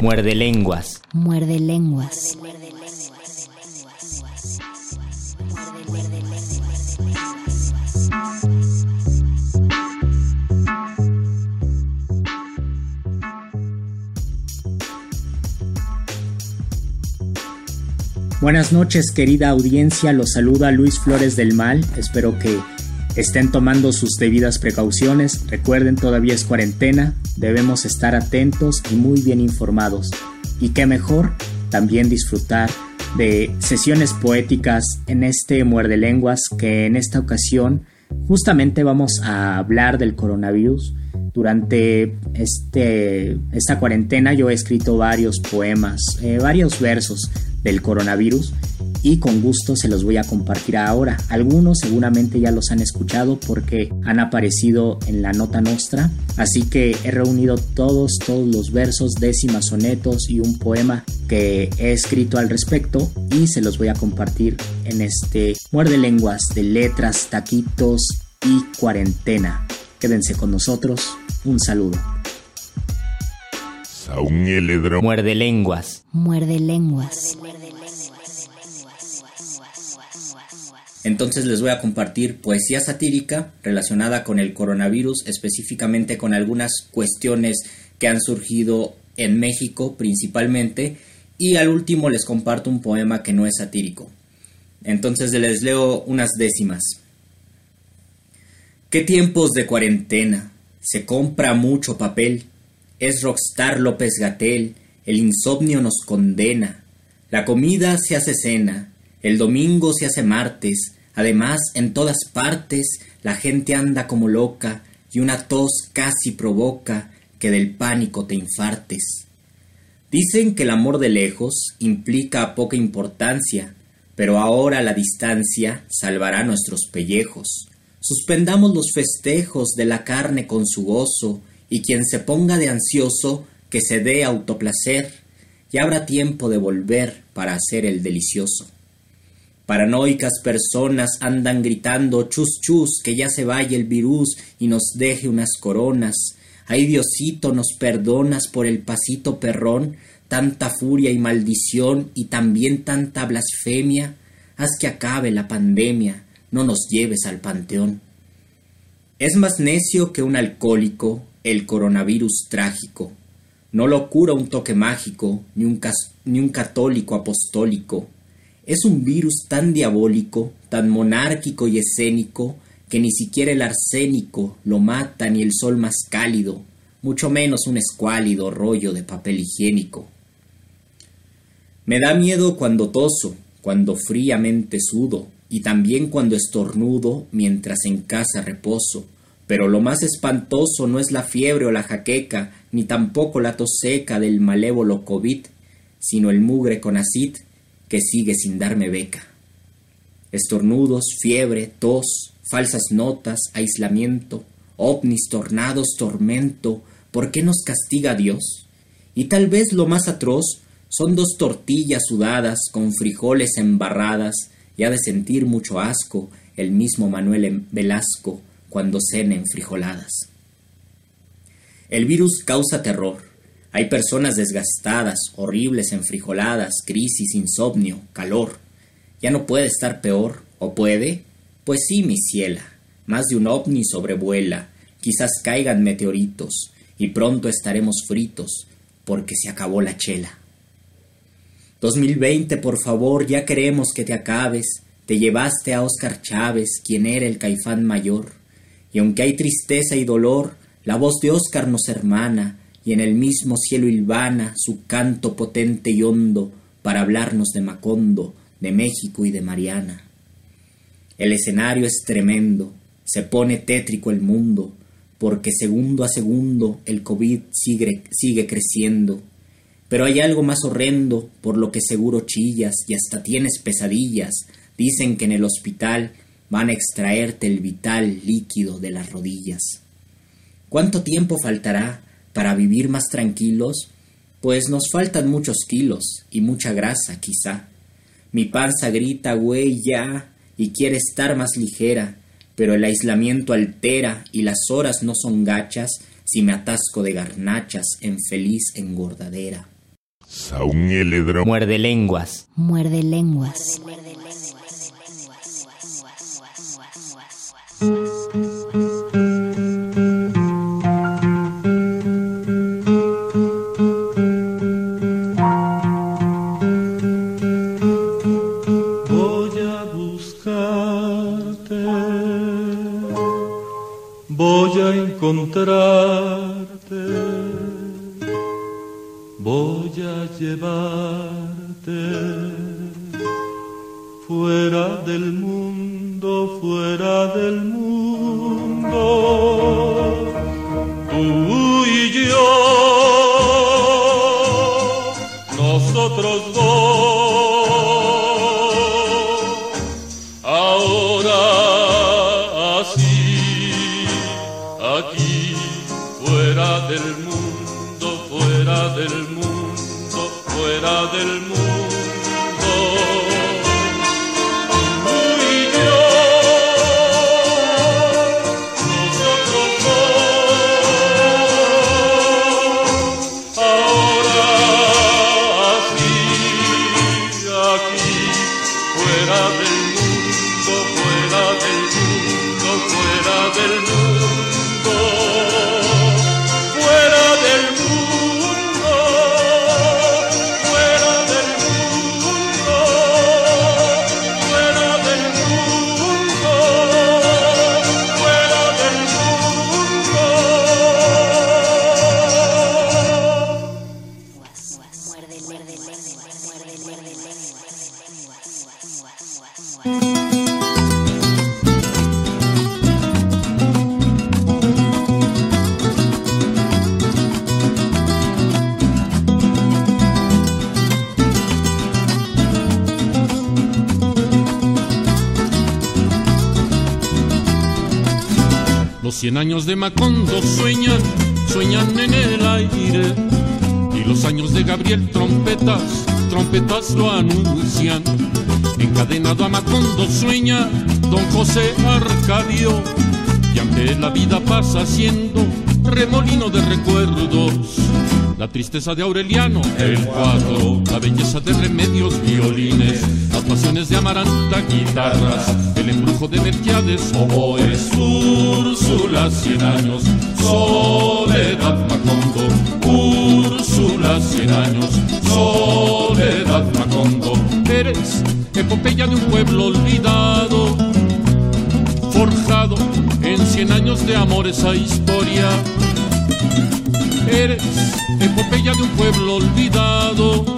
Muerde lenguas. Muerde lenguas. Buenas noches querida audiencia, los saluda Luis Flores del Mal, espero que estén tomando sus debidas precauciones, recuerden todavía es cuarentena, debemos estar atentos y muy bien informados. Y qué mejor también disfrutar de sesiones poéticas en este muerde lenguas que en esta ocasión justamente vamos a hablar del coronavirus. Durante este, esta cuarentena yo he escrito varios poemas, eh, varios versos del coronavirus y con gusto se los voy a compartir ahora. Algunos seguramente ya los han escuchado porque han aparecido en la nota nostra, así que he reunido todos, todos los versos, décimas, sonetos y un poema que he escrito al respecto y se los voy a compartir en este muerde lenguas de letras, taquitos y cuarentena. Quédense con nosotros, un saludo. Muerde lenguas. Muerde lenguas. Entonces les voy a compartir poesía satírica relacionada con el coronavirus, específicamente con algunas cuestiones que han surgido en México principalmente, y al último les comparto un poema que no es satírico. Entonces les leo unas décimas. ¿Qué tiempos de cuarentena? Se compra mucho papel. Es Rockstar López Gatel. El insomnio nos condena. La comida se hace cena. El domingo se hace martes, además en todas partes la gente anda como loca y una tos casi provoca que del pánico te infartes. Dicen que el amor de lejos implica poca importancia, pero ahora la distancia salvará nuestros pellejos. Suspendamos los festejos de la carne con su gozo, y quien se ponga de ansioso, que se dé autoplacer, y habrá tiempo de volver para hacer el delicioso. Paranoicas personas andan gritando chus chus que ya se vaya el virus y nos deje unas coronas. Ay Diosito, nos perdonas por el pasito perrón, tanta furia y maldición y también tanta blasfemia. Haz que acabe la pandemia, no nos lleves al panteón. Es más necio que un alcohólico el coronavirus trágico. No lo cura un toque mágico, ni un, ni un católico apostólico es un virus tan diabólico, tan monárquico y escénico, que ni siquiera el arsénico lo mata ni el sol más cálido, mucho menos un escuálido rollo de papel higiénico. Me da miedo cuando toso, cuando fríamente sudo, y también cuando estornudo mientras en casa reposo. Pero lo más espantoso no es la fiebre o la jaqueca, ni tampoco la tos seca del malévolo COVID, sino el mugre con acid que sigue sin darme beca. Estornudos, fiebre, tos, falsas notas, aislamiento, ovnis, tornados, tormento, ¿por qué nos castiga Dios? Y tal vez lo más atroz son dos tortillas sudadas con frijoles embarradas, y ha de sentir mucho asco el mismo Manuel Velasco cuando cenen frijoladas. El virus causa terror, hay personas desgastadas, horribles, enfrijoladas, crisis, insomnio, calor. ¿Ya no puede estar peor? ¿O puede? Pues sí, mi ciela. Más de un ovni sobrevuela. Quizás caigan meteoritos. Y pronto estaremos fritos, porque se acabó la chela. 2020, por favor, ya queremos que te acabes. Te llevaste a Oscar Chávez, quien era el caifán mayor. Y aunque hay tristeza y dolor, la voz de Oscar nos hermana y en el mismo cielo hilvana su canto potente y hondo para hablarnos de Macondo, de México y de Mariana. El escenario es tremendo, se pone tétrico el mundo, porque segundo a segundo el COVID sigue, sigue creciendo. Pero hay algo más horrendo, por lo que seguro chillas y hasta tienes pesadillas. Dicen que en el hospital van a extraerte el vital líquido de las rodillas. ¿Cuánto tiempo faltará para vivir más tranquilos? Pues nos faltan muchos kilos y mucha grasa, quizá. Mi panza grita, güey, ya, y quiere estar más ligera, pero el aislamiento altera y las horas no son gachas si me atasco de garnachas en feliz engordadera. Muerde lenguas. Muerde lenguas. contra de Macondo sueñan, sueñan en el aire. Y los años de Gabriel trompetas, trompetas lo anuncian. Encadenado a Macondo sueña don José Arcadio. Y ante la vida pasa siendo remolino de recuerdos. La tristeza de Aureliano, el cuadro, la belleza de remedios, violines, las pasiones de Amaranta, guitarras, el embrujo de Melquiades, oboes, Úrsula, cien años, soledad Macondo, Úrsula, cien años, soledad Macondo, eres epopeya de un pueblo olvidado, forjado en cien años de amor esa historia. Eres epopeya de un pueblo olvidado,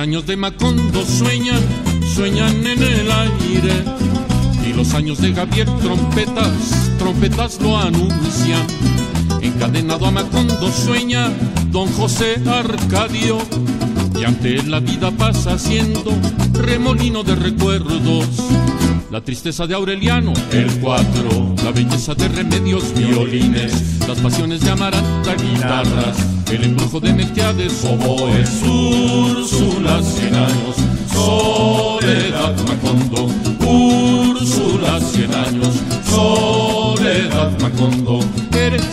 Años de Macondo sueñan, sueñan en el aire los años de Javier trompetas, trompetas lo anuncian. Encadenado a Macondo sueña don José Arcadio. Y ante la vida pasa siendo remolino de recuerdos. La tristeza de Aureliano, el cuatro, la belleza de remedios, violines, las pasiones de Amaranta, guitarras, el embrujo de Melquiades, oboes, Úrsula, cien años, soledad Macondo, Úrsula, cien años, soledad Macondo. Eres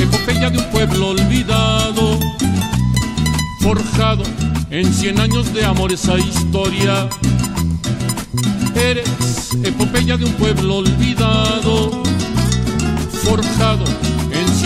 epopeya de un pueblo olvidado, forjado en cien años de amor esa historia. Eres epopeya de un pueblo olvidado, forjado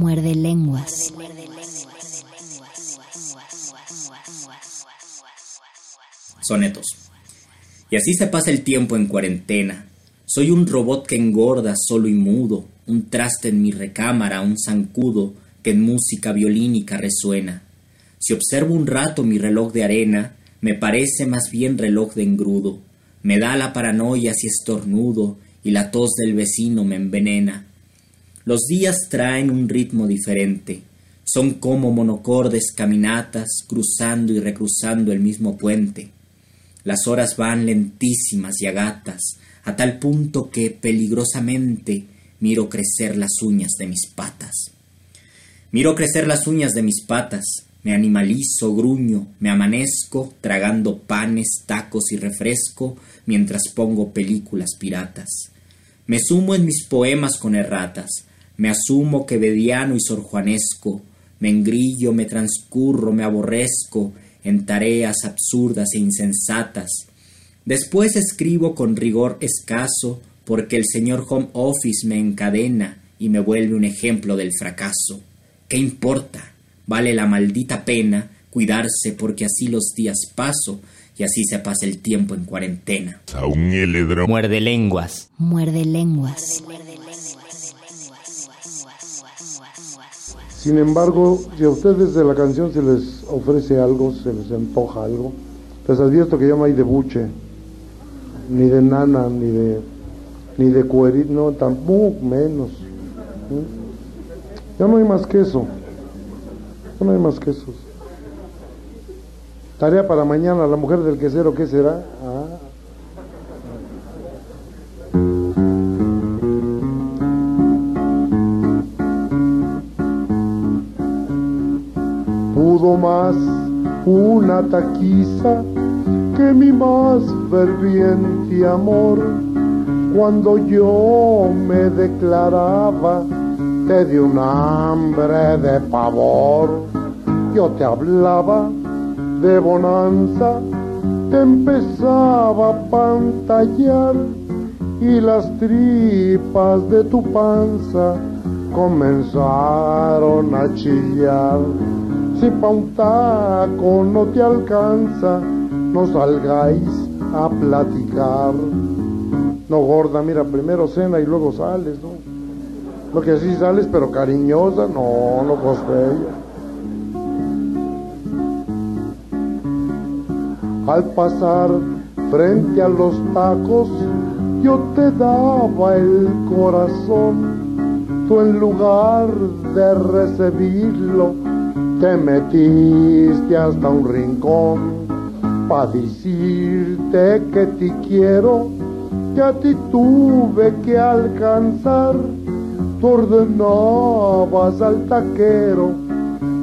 Muerde lenguas. Sonetos. Y así se pasa el tiempo en cuarentena. Soy un robot que engorda solo y mudo, un traste en mi recámara, un zancudo que en música violínica resuena. Si observo un rato mi reloj de arena, me parece más bien reloj de engrudo. Me da la paranoia si estornudo y la tos del vecino me envenena. Los días traen un ritmo diferente. Son como monocordes caminatas cruzando y recruzando el mismo puente. Las horas van lentísimas y agatas, a tal punto que peligrosamente miro crecer las uñas de mis patas. Miro crecer las uñas de mis patas, me animalizo, gruño, me amanezco tragando panes, tacos y refresco mientras pongo películas piratas. Me sumo en mis poemas con erratas, me asumo quevediano y sorjuanesco, me engrillo, me transcurro, me aborrezco en tareas absurdas e insensatas. Después escribo con rigor escaso porque el señor Home Office me encadena y me vuelve un ejemplo del fracaso. ¿Qué importa? Vale la maldita pena cuidarse porque así los días paso y así se pasa el tiempo en cuarentena. Aún el Muerde lenguas. Muerde lenguas. Sin embargo, si a ustedes de la canción se les ofrece algo, se les antoja algo, les advierto que ya no hay de buche, ni de nana, ni de ni de no, tampoco menos. Ya no hay más que eso. Ya no hay más que eso. Tarea para mañana, la mujer del quesero, ¿qué será? Más una taquiza que mi más ferviente amor. Cuando yo me declaraba, te di un hambre de pavor. Yo te hablaba de bonanza, te empezaba a pantallar y las tripas de tu panza comenzaron a chillar. Si pa' un taco no te alcanza, no salgáis a platicar. No gorda, mira, primero cena y luego sales, ¿no? Lo que así sales, pero cariñosa, no, no bella. Al pasar frente a los tacos, yo te daba el corazón. Tú en lugar de recibirlo, te metiste hasta un rincón pa' decirte que te quiero, que a ti tuve que alcanzar. Tú ordenabas al taquero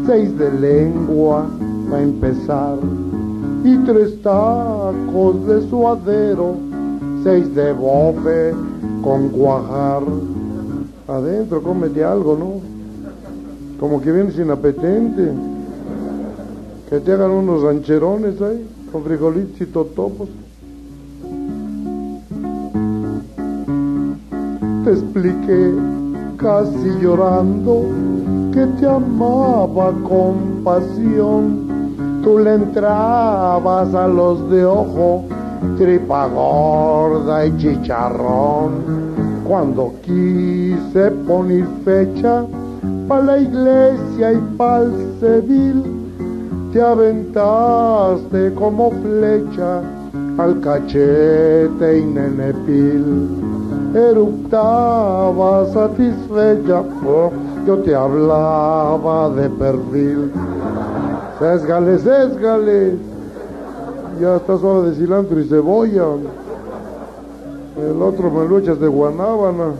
seis de lengua para empezar y tres tacos de suadero, seis de bofe con cuajar. Adentro cómete algo, ¿no? Como que vienes inapetente. Que te hagan unos rancherones ahí, con frijolitos y totopos. Te expliqué, casi llorando, que te amaba con pasión. Tú le entrabas a los de ojo, tripa gorda y chicharrón. Cuando quise poner fecha, pa' la iglesia y pa'l civil, te aventaste como flecha al cachete y nenepil. eructaba satisfecha, oh, yo te hablaba de perder. Sésgale, sésgale. Ya está suave de cilantro y cebolla. El otro me lo echas de guanábana.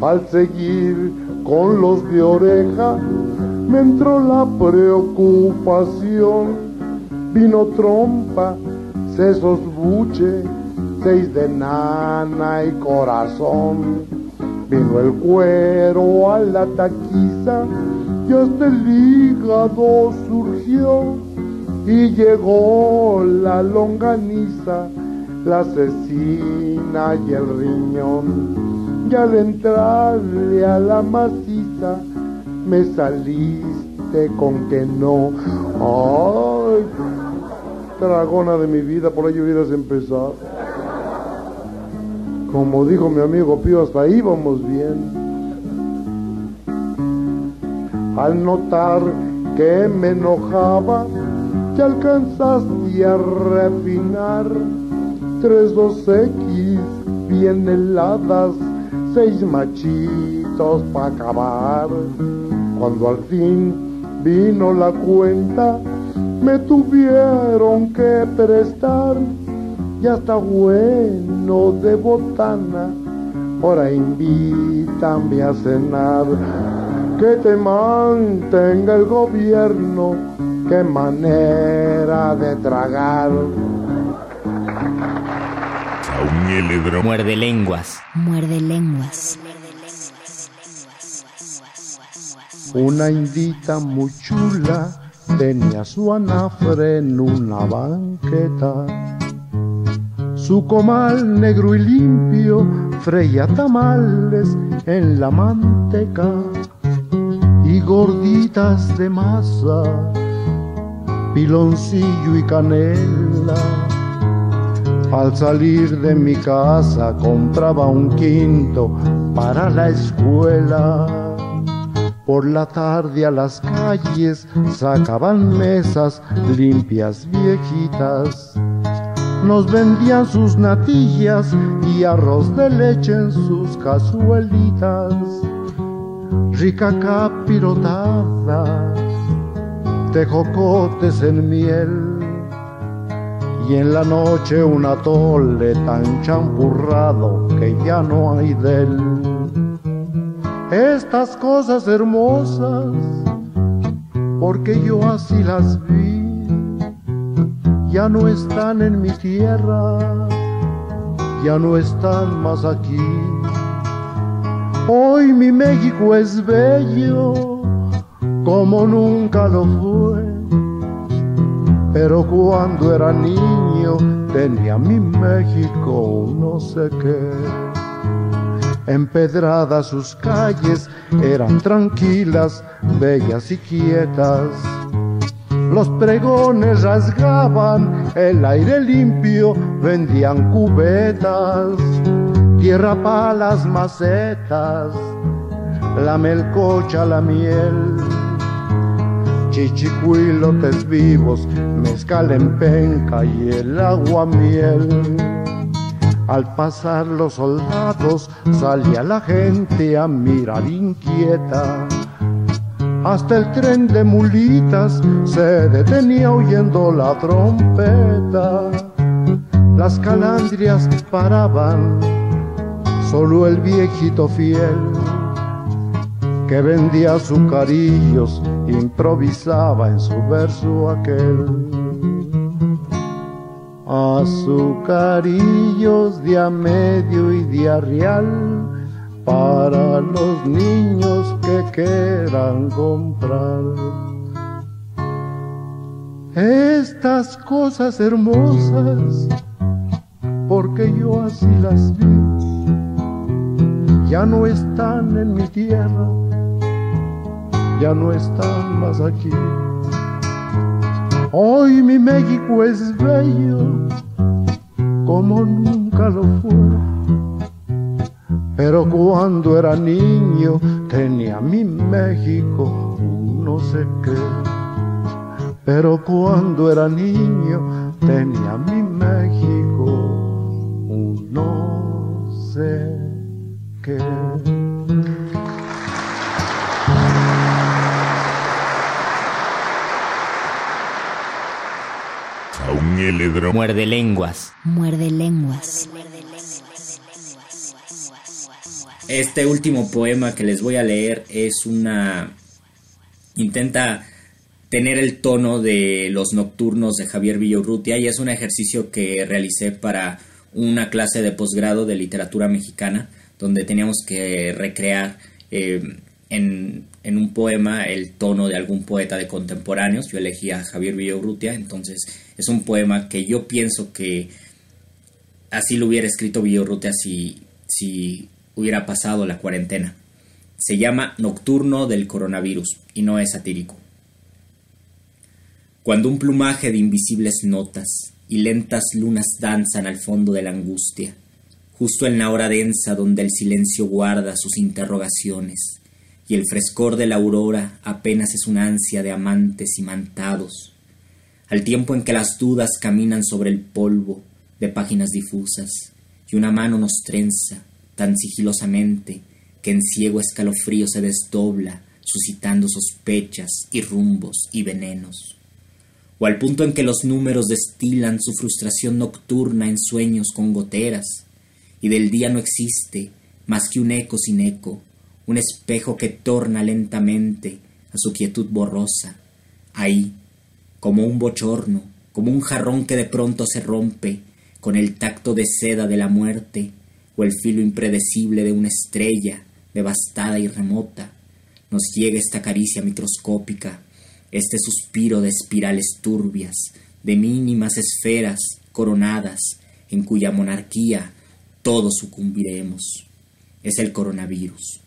Al seguir con los de oreja, me entró la preocupación. Vino trompa, sesos buche, seis de nana y corazón. Vino el cuero a la taquiza y hasta el hígado surgió y llegó la longaniza, la cecina y el riñón. Y al entrarle a la maciza me saliste con que no. Ay, dragona de mi vida, por ahí hubieras empezado. Como dijo mi amigo Pío, hasta ahí vamos bien. Al notar que me enojaba, te alcanzaste a refinar tres dos X bien heladas seis machitos para acabar. Cuando al fin vino la cuenta, me tuvieron que prestar. Ya está bueno de botana, ahora invítame a cenar. Que te mantenga el gobierno, qué manera de tragar. Muerde lenguas. Muerde lenguas. Una indita muy chula tenía su anafre en una banqueta. Su comal negro y limpio freía tamales en la manteca y gorditas de masa, piloncillo y canela al salir de mi casa compraba un quinto para la escuela. Por la tarde a las calles sacaban mesas limpias viejitas. Nos vendían sus natillas y arroz de leche en sus cazuelitas. Rica capirotada de jocotes en miel y en la noche un atole tan champurrado que ya no hay de él. Estas cosas hermosas, porque yo así las vi, ya no están en mi tierra, ya no están más aquí. Hoy mi México es bello como nunca lo fue pero cuando era niño tenía mi México no sé qué. Empedradas sus calles eran tranquilas, bellas y quietas. Los pregones rasgaban el aire limpio, vendían cubetas, tierra para las macetas, la melcocha, la miel chichicuilotes vivos, mezcal en penca y el agua miel. Al pasar los soldados salía la gente a mirar inquieta. Hasta el tren de mulitas se detenía oyendo la trompeta. Las calandrias paraban, solo el viejito fiel que vendía azucarillos, improvisaba en su verso aquel. Azucarillos de a medio y de real para los niños que quieran comprar. Estas cosas hermosas, porque yo así las vi, ya no están en mi tierra ya no están más aquí. Hoy mi México es bello como nunca lo fue. Pero cuando era niño tenía mi México no sé qué. Pero cuando era niño tenía mi México un no sé qué. Muerde lenguas. Muerde lenguas. Este último poema que les voy a leer es una... intenta tener el tono de los nocturnos de Javier Villorrutia y es un ejercicio que realicé para una clase de posgrado de literatura mexicana donde teníamos que recrear eh, en, en, un poema el tono de algún poeta de contemporáneos. Yo elegí a Javier Villorrutia, entonces es un poema que yo pienso que así lo hubiera escrito Villorrutia si, si hubiera pasado la cuarentena. Se llama Nocturno del Coronavirus y no es satírico. Cuando un plumaje de invisibles notas y lentas lunas danzan al fondo de la angustia, justo en la hora densa donde el silencio guarda sus interrogaciones, y el frescor de la aurora apenas es una ansia de amantes imantados, al tiempo en que las dudas caminan sobre el polvo de páginas difusas, y una mano nos trenza, tan sigilosamente que en ciego escalofrío se desdobla, suscitando sospechas y rumbos y venenos. O al punto en que los números destilan su frustración nocturna en sueños con goteras, y del día no existe más que un eco sin eco, un espejo que torna lentamente a su quietud borrosa, ahí, como un bochorno, como un jarrón que de pronto se rompe con el tacto de seda de la muerte, o el filo impredecible de una estrella devastada y remota, nos llega esta caricia microscópica, este suspiro de espirales turbias, de mínimas esferas coronadas, en cuya monarquía todos sucumbiremos. Es el coronavirus.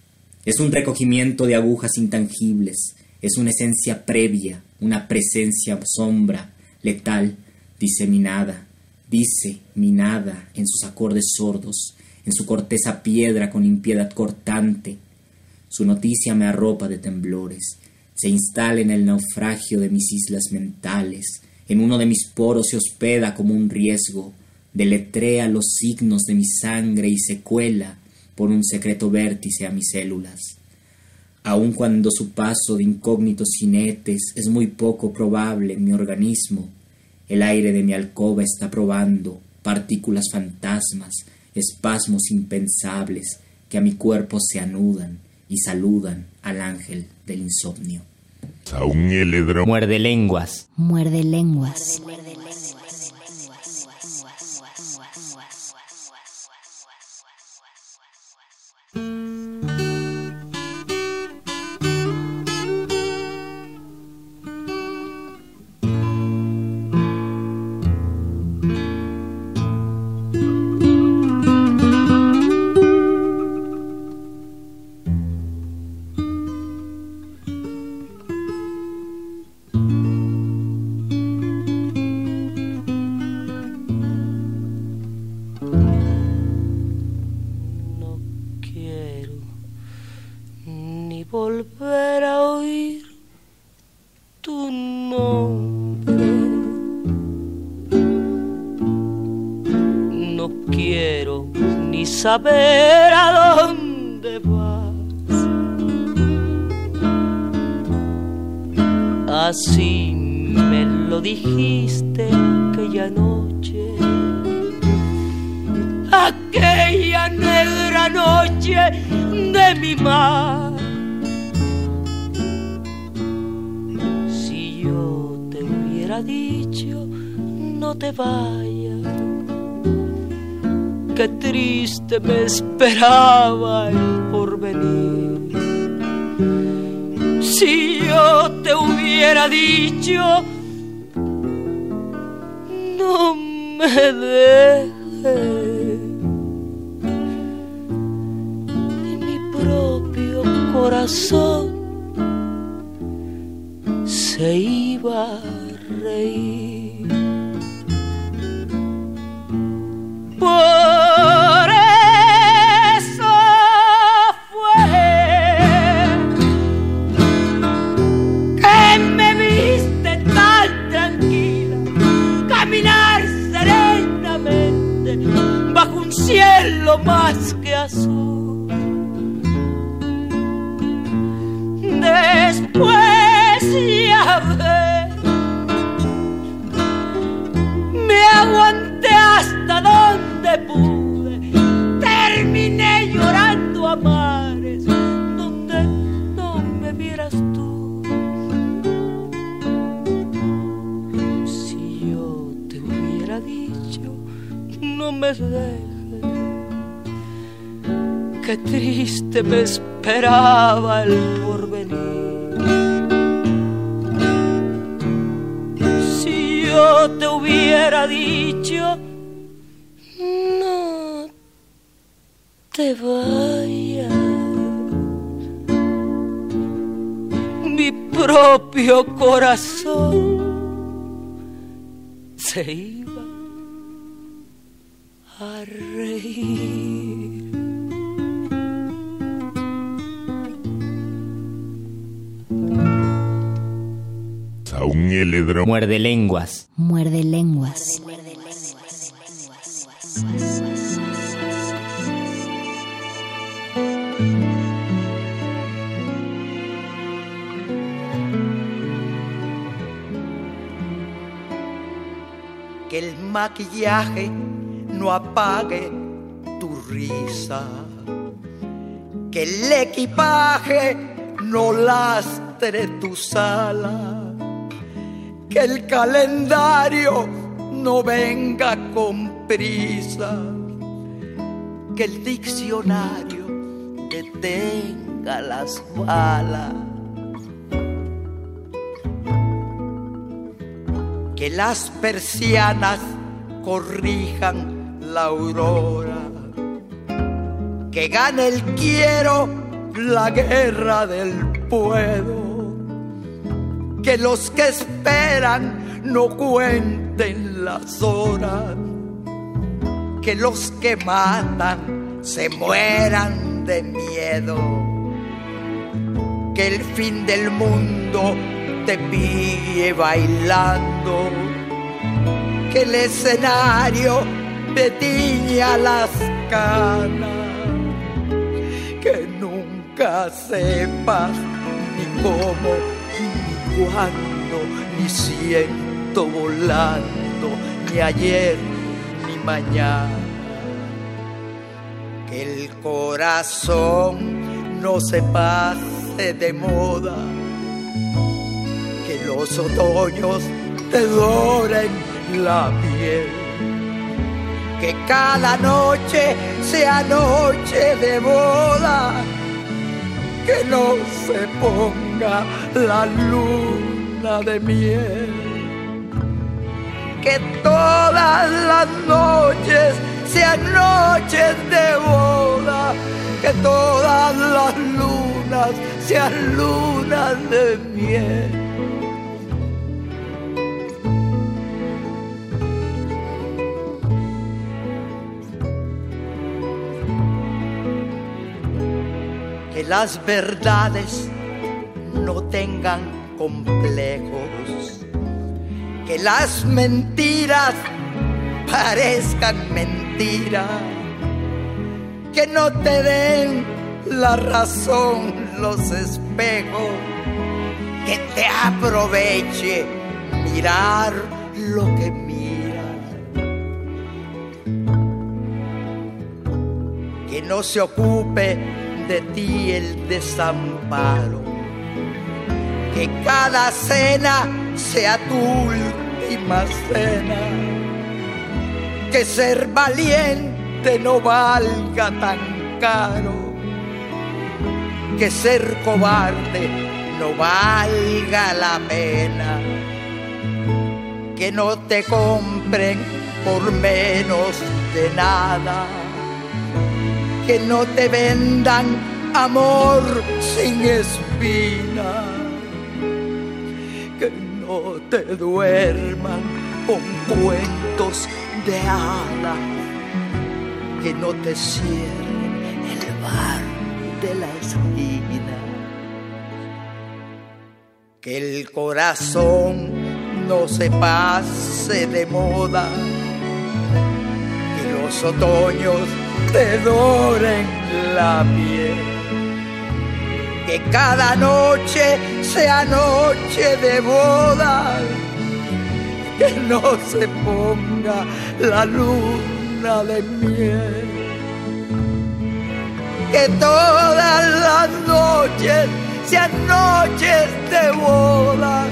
Es un recogimiento de agujas intangibles, es una esencia previa, una presencia sombra, letal, diseminada, dice minada en sus acordes sordos, en su corteza piedra con impiedad cortante. Su noticia me arropa de temblores, se instala en el naufragio de mis islas mentales, en uno de mis poros se hospeda como un riesgo, deletrea los signos de mi sangre y se cuela por un secreto vértice a mis células. Aun cuando su paso de incógnitos jinetes es muy poco probable en mi organismo, el aire de mi alcoba está probando partículas fantasmas espasmos impensables que a mi cuerpo se anudan y saludan al ángel del insomnio. Muerde lenguas. Muerde lenguas. Saber a dónde vas. Así me lo dijiste aquella noche, aquella negra noche de mi mar. Si yo te hubiera dicho, no te vayas qué triste me esperaba el porvenir. Si yo te hubiera dicho, no me dejes. Y mi propio corazón se iba a reír. Azul. Después ya ves, me aguanté hasta donde pude, terminé llorando a mares donde no me vieras tú. Si yo te hubiera dicho, no me dejes qué triste me esperaba el porvenir. Si yo te hubiera dicho, no te vayas, mi propio corazón se iba a reír. Un heledro. Muerde lenguas. Muerde lenguas. Que el maquillaje no apague tu risa. Que el equipaje no lastre tu sala que el calendario no venga con prisa, que el diccionario detenga las balas, que las persianas corrijan la aurora, que gane el quiero la guerra del puedo que los que esperan no cuenten las horas, que los que matan se mueran de miedo, que el fin del mundo te pille bailando, que el escenario te tiña las canas, que nunca sepas ni cómo cuando, ni siento volando, ni ayer ni mañana. Que el corazón no se pase de moda, que los otoños te doren la piel. Que cada noche sea noche de boda, que no se ponga la luna de miel. Que todas las noches sean noches de boda, que todas las lunas sean lunas de miel. Que las verdades no tengan complejos, que las mentiras parezcan mentiras, que no te den la razón los espejos, que te aproveche mirar lo que mira, que no se ocupe de ti el desamparo. Que cada cena sea tu última cena, que ser valiente no valga tan caro, que ser cobarde no valga la pena, que no te compren por menos de nada, que no te vendan amor sin espina. Te duerman con cuentos de hada, que no te cierren el bar de la esquina, que el corazón no se pase de moda, que los otoños te doren la piel. Que cada noche sea noche de bodas, que no se ponga la luna de miel. Que todas las noches sean noches de bodas,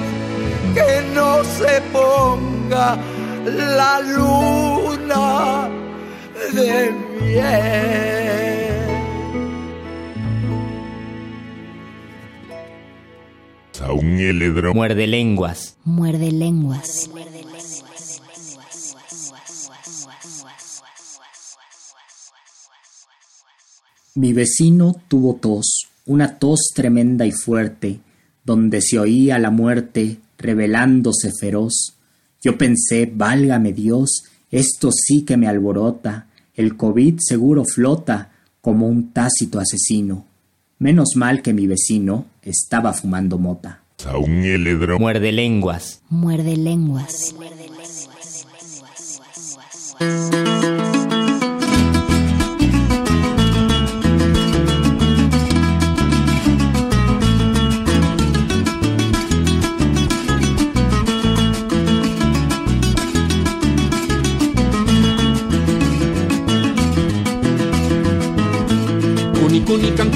que no se ponga la luna de miel. Muerde lenguas. Muerde lenguas. Mi vecino tuvo tos, una tos tremenda y fuerte, donde se oía la muerte revelándose feroz. Yo pensé, válgame Dios, esto sí que me alborota, el COVID seguro flota como un tácito asesino. Menos mal que mi vecino estaba fumando mota. Muerde lenguas. Muerde lenguas. Cuni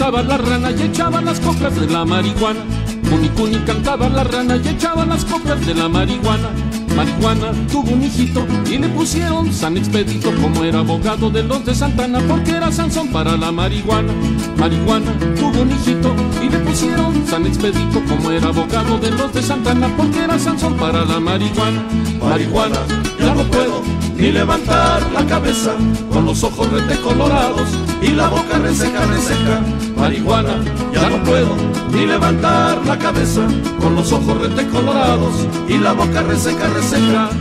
cantaba la rana y echaba las coplas de la marihuana. Cantaba la rana y echaba las coplas de la marihuana. Marihuana tuvo un hijito y le pusieron San Expedito como era abogado de los de Santana porque era Sansón para la marihuana. Marihuana tuvo un hijito y le pusieron San Expedito como era abogado de los de Santana porque era Sansón para la marihuana. Marihuana, ya no puedo ni levantar la cabeza con los ojos rete colorados y la boca reseca, reseca. Marihuana, ya no puedo ni levantar la cabeza con los ojos rete colorados y la boca reseca, reseca.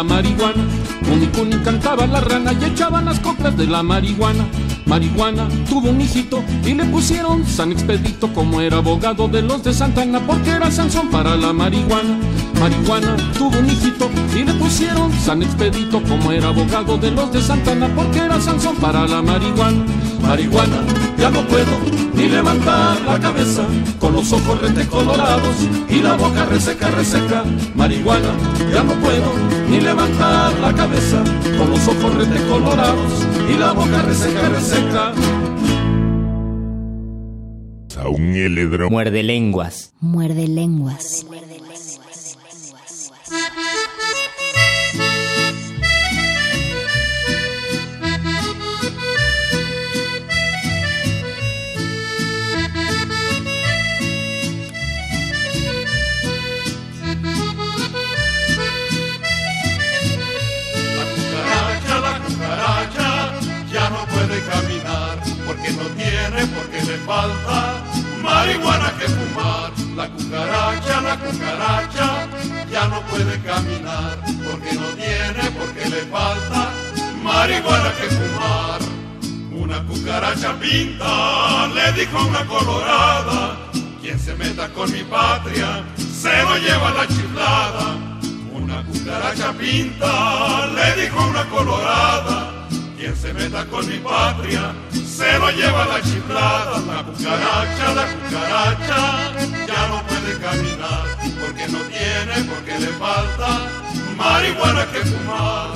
La marihuana. Cuni Cuni cantaba la rana y echaban las coplas de la marihuana. Marihuana tuvo un hijito y le pusieron San Expedito como era abogado de los de Santana porque era Sansón para la marihuana. Marihuana tuvo un hijito y le pusieron San Expedito como era abogado de los de Santana porque era Sansón para la marihuana. Marihuana, ya no puedo ni levantar la cabeza con los ojos rete colorados y la boca reseca, reseca. Marihuana, ya no puedo ni levantar la cabeza con los ojos rete colorados y la boca reseca, reseca. Muerde lenguas. Muerde lenguas. cucaracha, falta marihuana que fumar. La cucaracha, la cucaracha ya no puede caminar porque no tiene, porque le falta marihuana que fumar. Una cucaracha pinta le dijo una colorada, quien se meta con mi patria se lo lleva la chiflada. Una cucaracha pinta le dijo una colorada, quien se meta con mi patria se lo lleva la chiflada. La cucaracha, la cucaracha ya no puede caminar porque no tiene, porque le falta marihuana que fumar.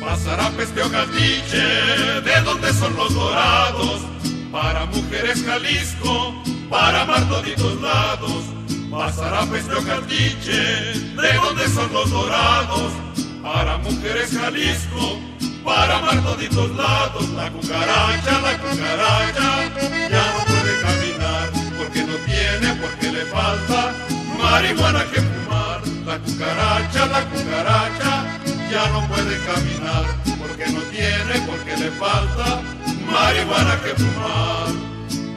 Pasará peste o caldiche, de donde son los dorados, para mujeres Jalisco, para mar toditos lados. Pasará peste o caldiche, de donde son los dorados, para mujeres Jalisco, para amar toditos lados. La cucaracha, la cucaracha, ya no puede caminar porque no tiene, porque le falta marihuana que fumar. La cucaracha, la cucaracha, ya no puede caminar porque no tiene, porque le falta marihuana que fumar.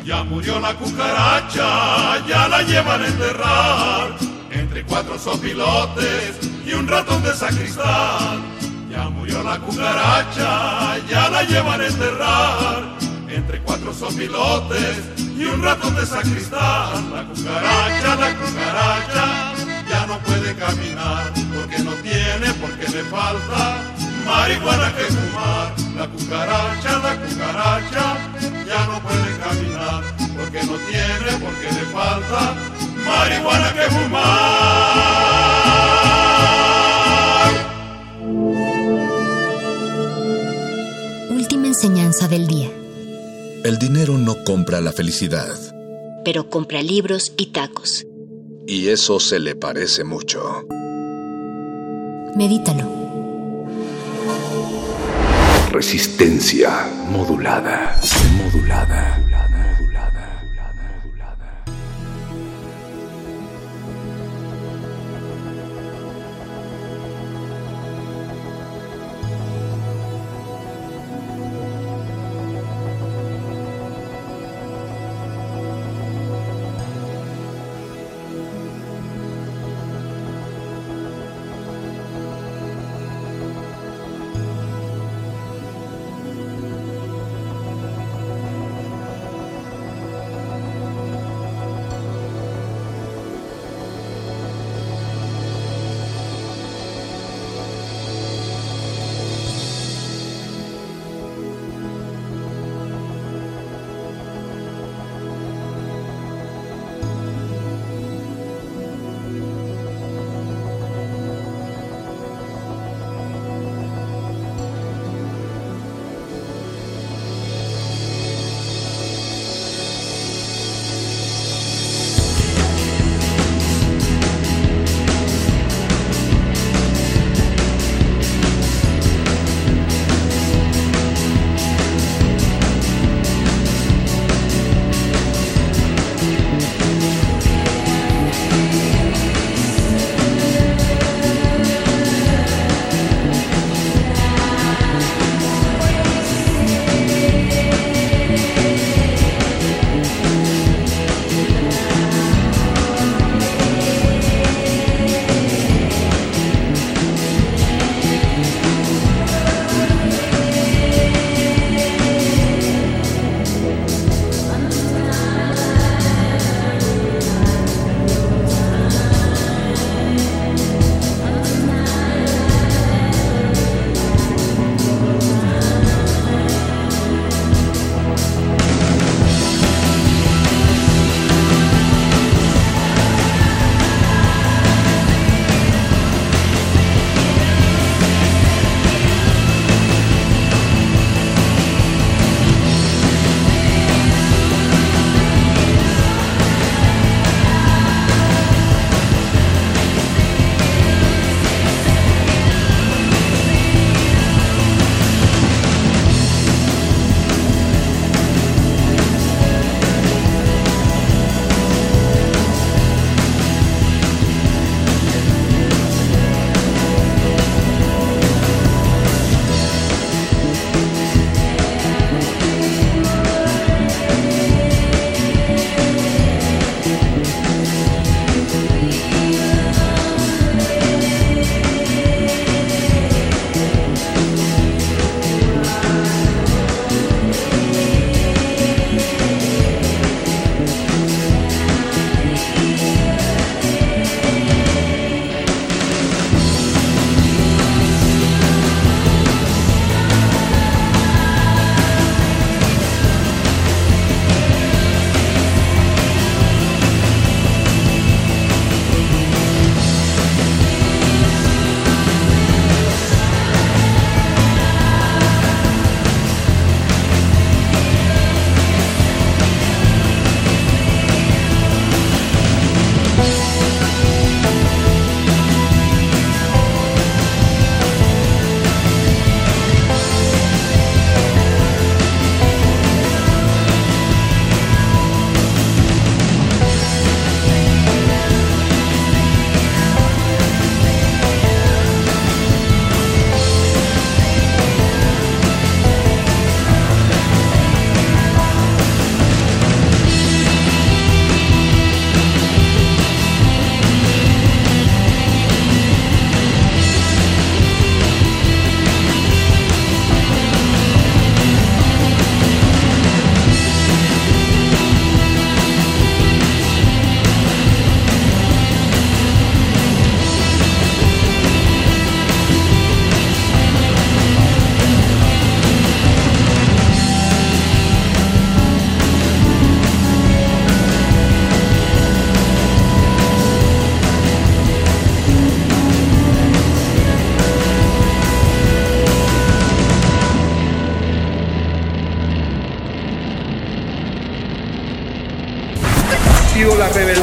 Ya murió la cucaracha, ya la llevan a enterrar entre cuatro sopilotes y un ratón de sacristán. Ya murió la cucaracha, ya la llevan a enterrar entre cuatro sopilotes y un ratón de sacristán. La cucaracha, la cucaracha, ya no puede caminar porque no tiene, porque le falta marihuana que fumar. La cucaracha, la cucaracha, ya no puede caminar porque no tiene, porque le falta marihuana que fumar. Última enseñanza del día. El dinero no compra la felicidad. Pero compra libros y tacos. Y eso se le parece mucho. Medítalo. Resistencia modulada. Modulada.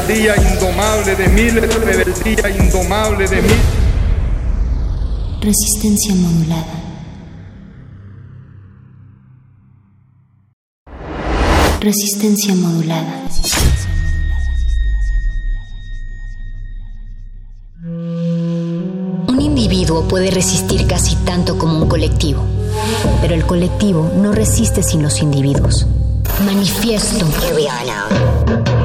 rebeldía indomable de mí, rebeldía indomable de mí. Resistencia modulada. Resistencia modulada. Un individuo puede resistir casi tanto como un colectivo, pero el colectivo no resiste sin los individuos. Manifiesto. Here we are now.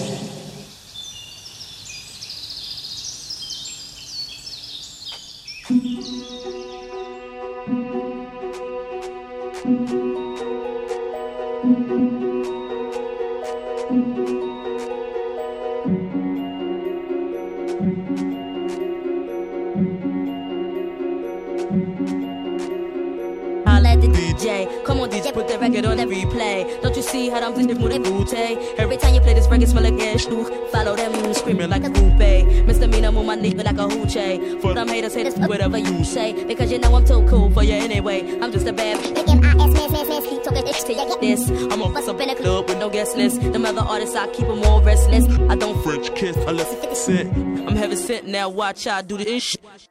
watch y'all do this shit.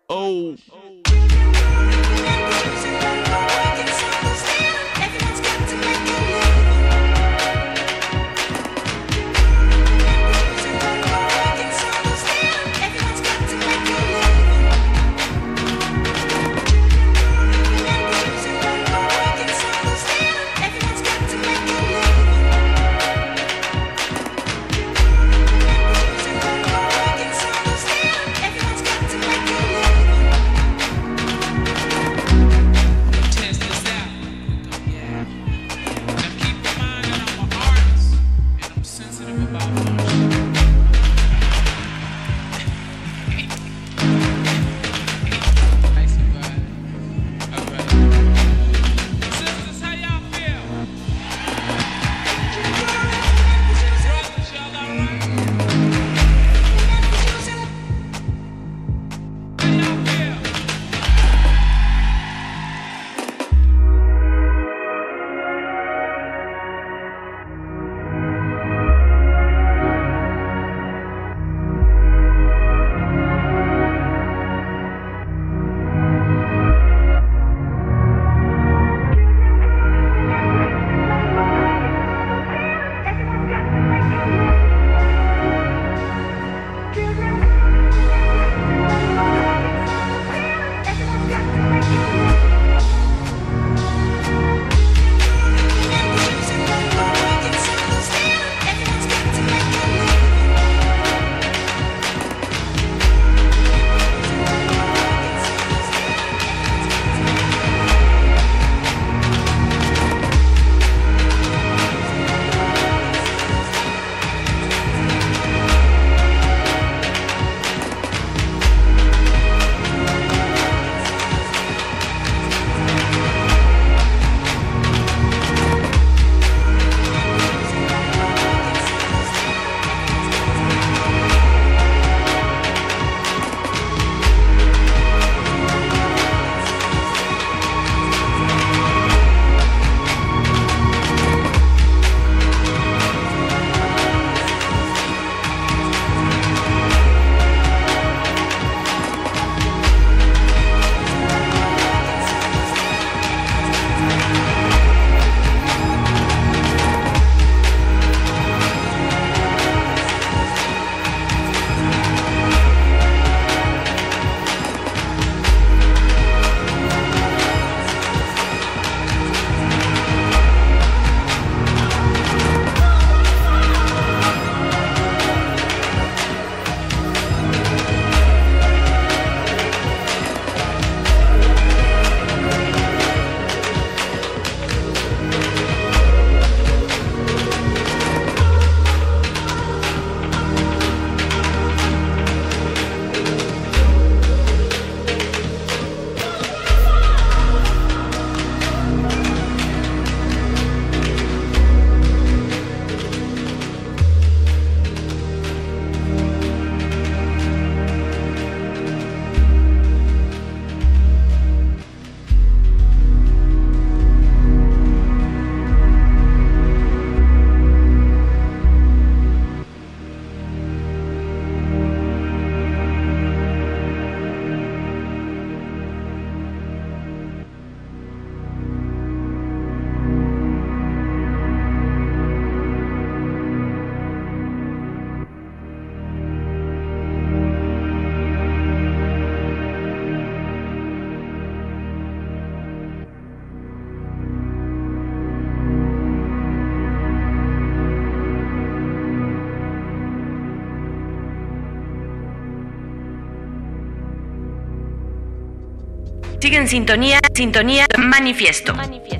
En sintonía, sintonía, manifiesto. Manifiesto,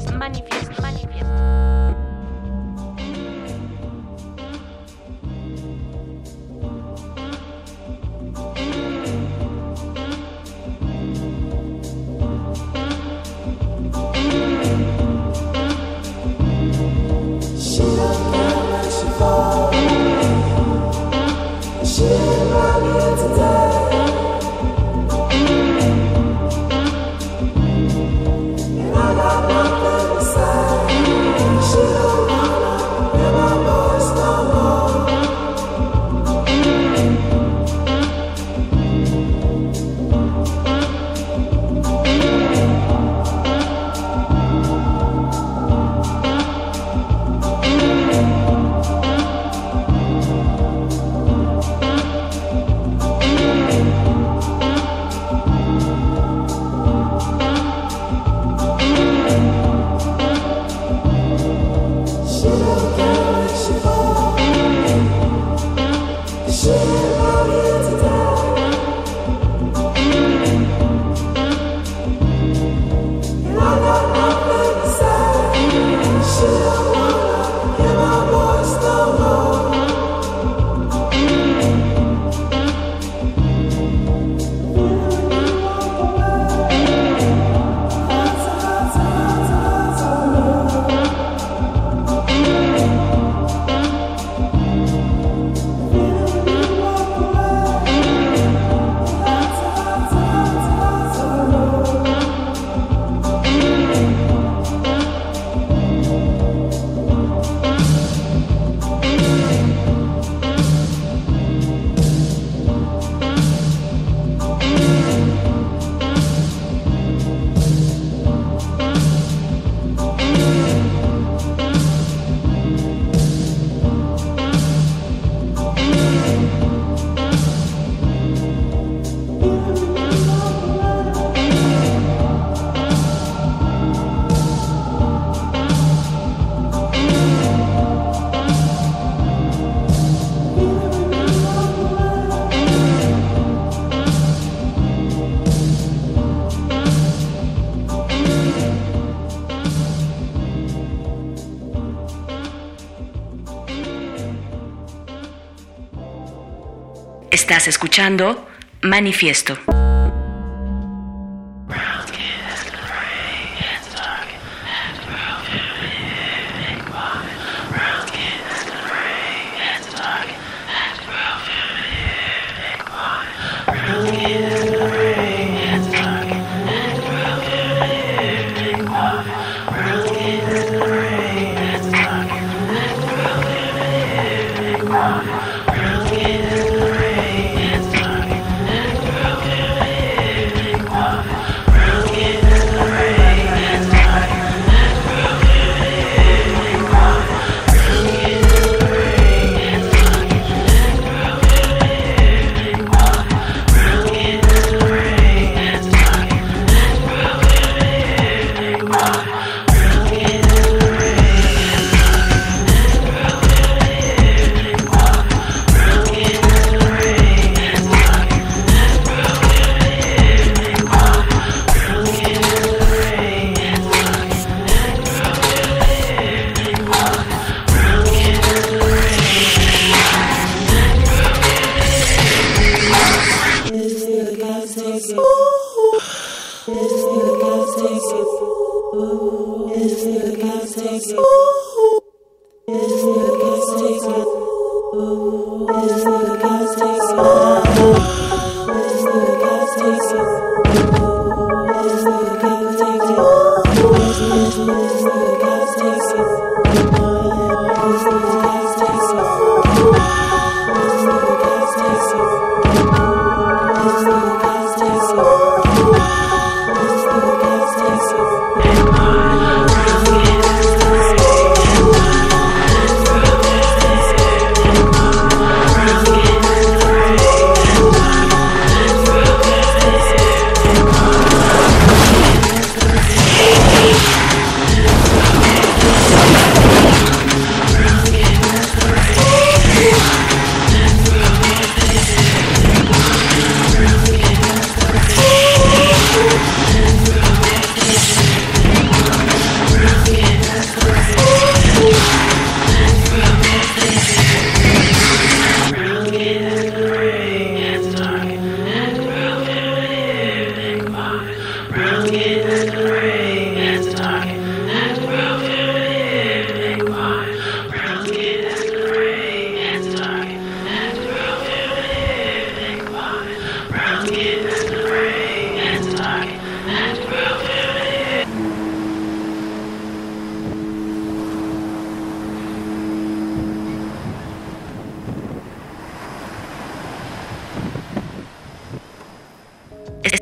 Estás escuchando Manifiesto.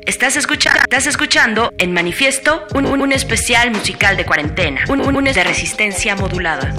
Estás escuchando, estás escuchando en manifiesto un, un, un especial musical de cuarentena, un, un, un de resistencia modulada.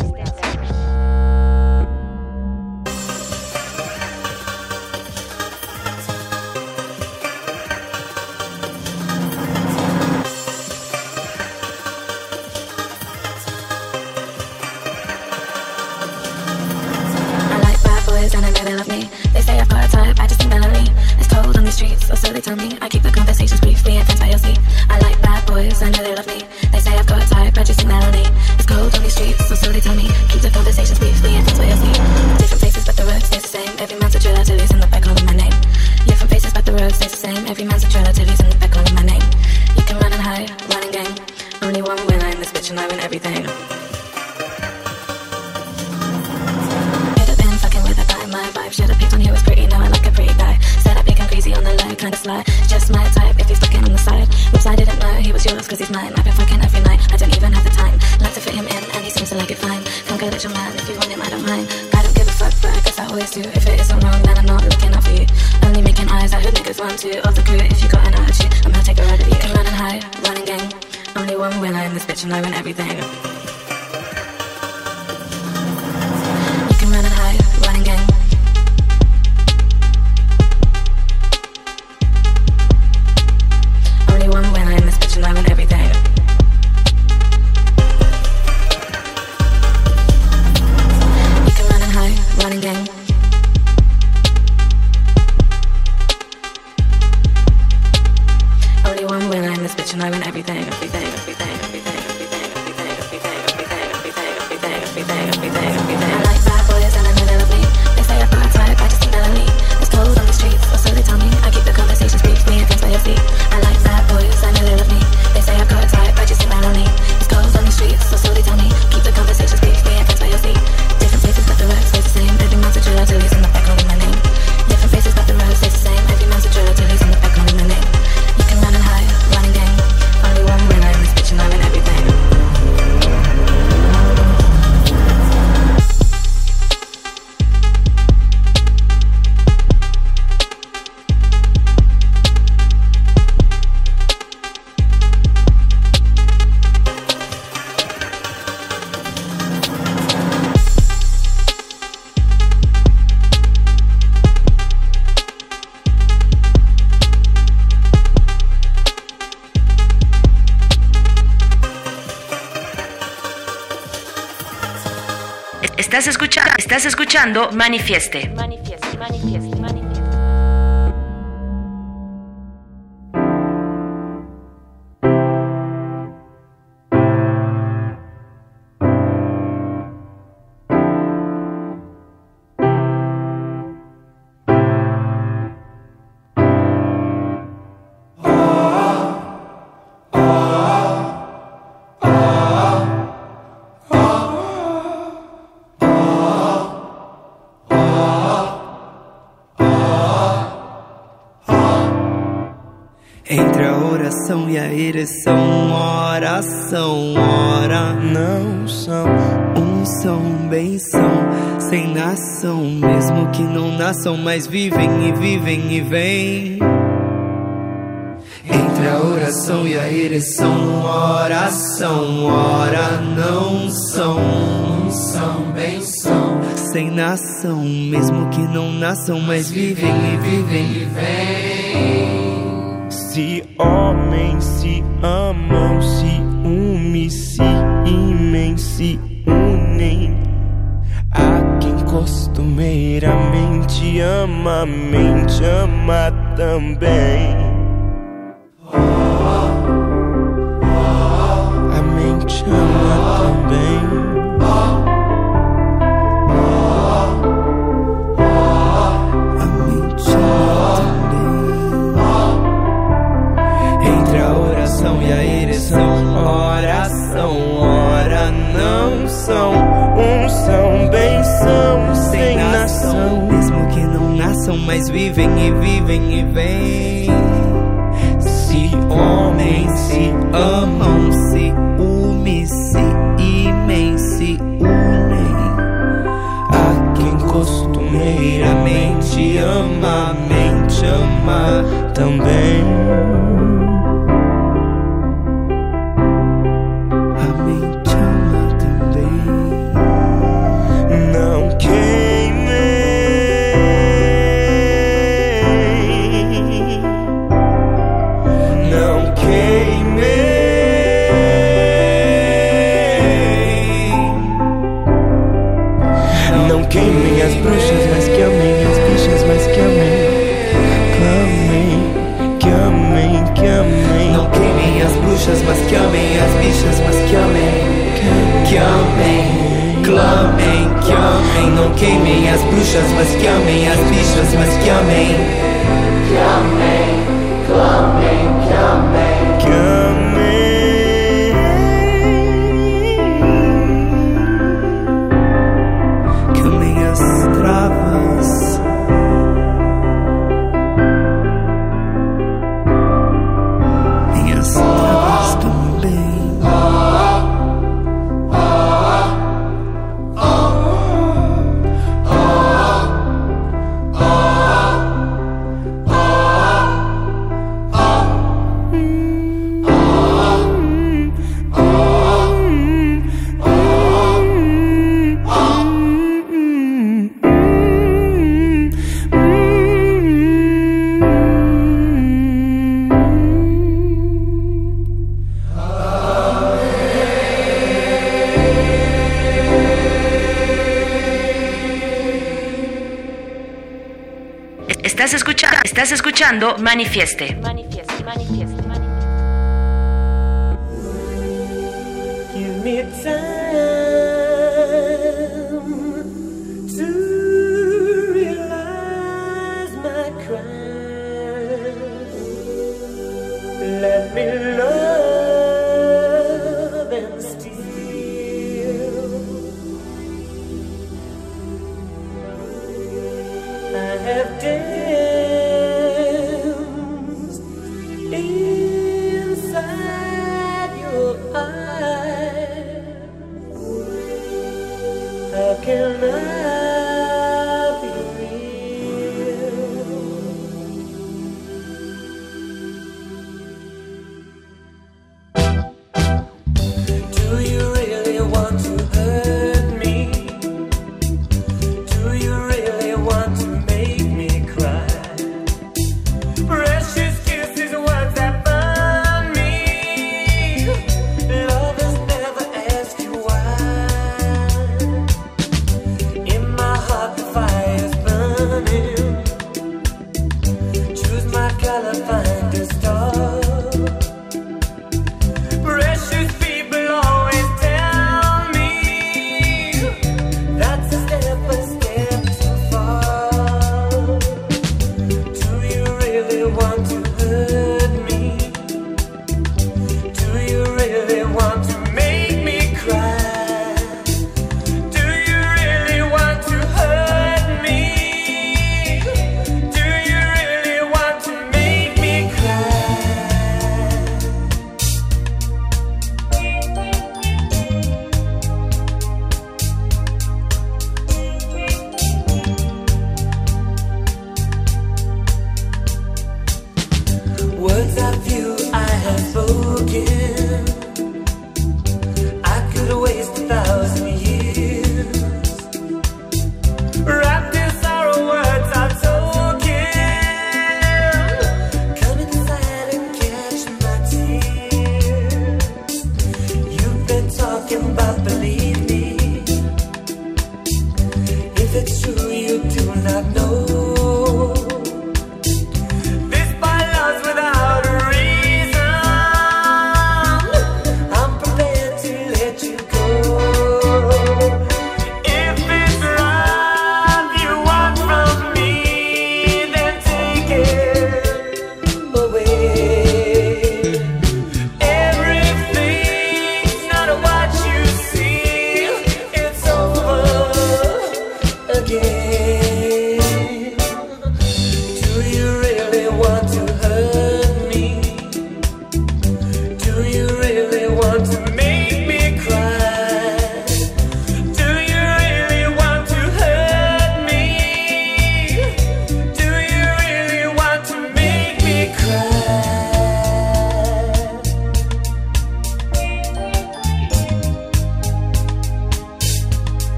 Manifieste. direção, ora são, ora não são. Um são, bem são, sem nação, mesmo que não nasçam, mas vivem e vivem e vêm. Entre a oração e a ereção, oração, ora não são. Um são, bem são, sem nação, mesmo que não nasçam, mas vivem e vivem e vêm. Se ama, mente ama também. pensam, mas vivem e vivem e vêm. Se homens se amam, se unem, se imem, se unem. A quem costumeiramente ama, mente ama também. que amem, clamem, que amem. Não queimem as bruxas, mas que amem as bichas, mas que amem. Que amem, clamem, que amem. Manifieste.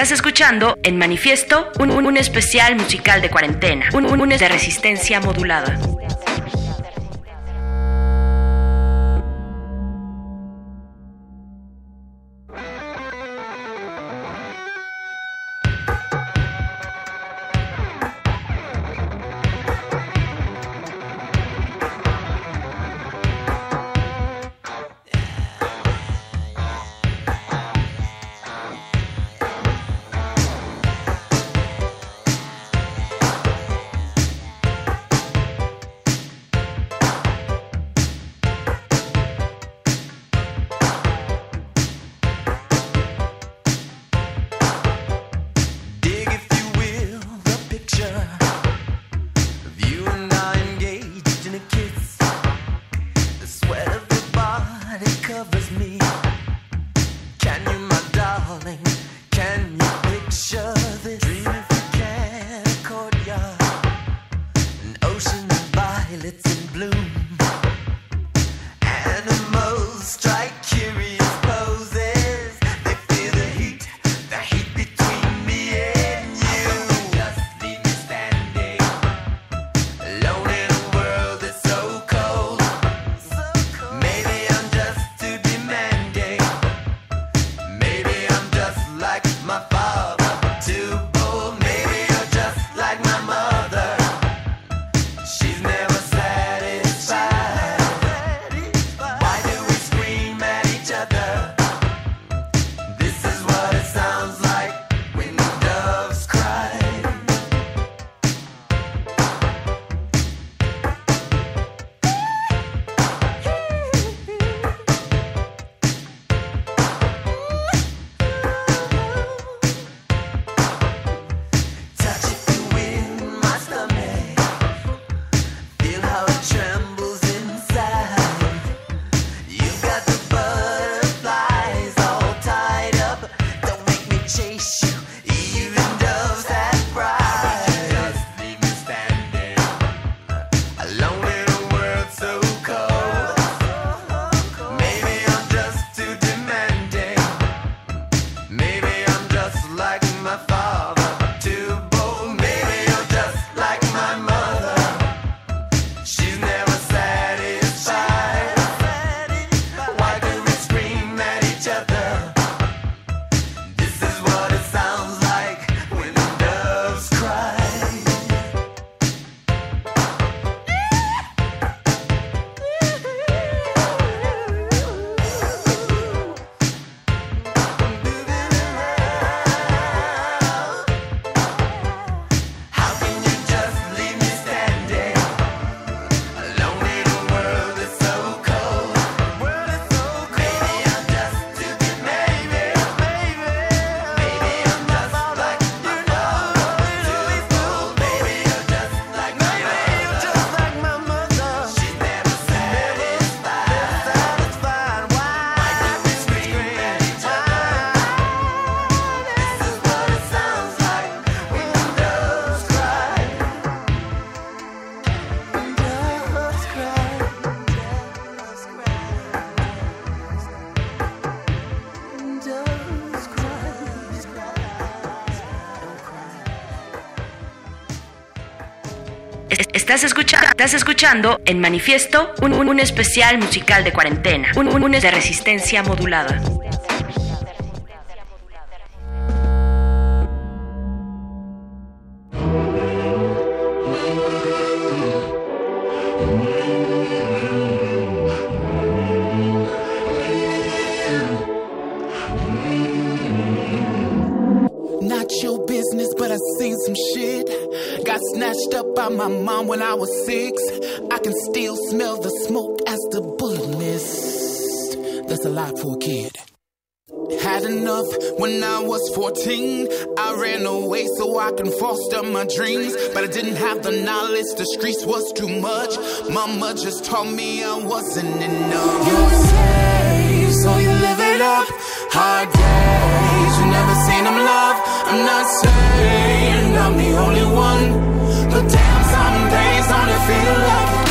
Estás escuchando en manifiesto un, un, un especial musical de cuarentena, un, un, un de resistencia modulada. Estás, estás escuchando en manifiesto un, un, un especial musical de cuarentena, un, un, un de resistencia modulada. 13, I ran away so I can foster my dreams. But I didn't have the knowledge, the streets was too much. Mama just taught me I wasn't enough. You're safe, so you live it up. Hard days, you never seen them love. I'm not saying I'm the only one, but damn, some days only feel like.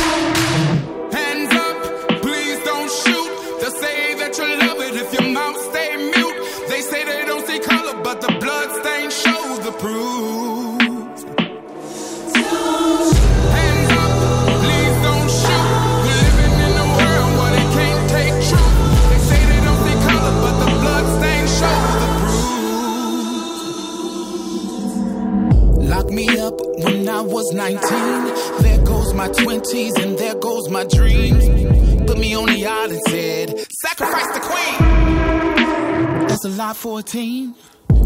19. There goes my 20s, and there goes my dreams. Put me on the island, said, sacrifice the queen. That's a lot for a teen.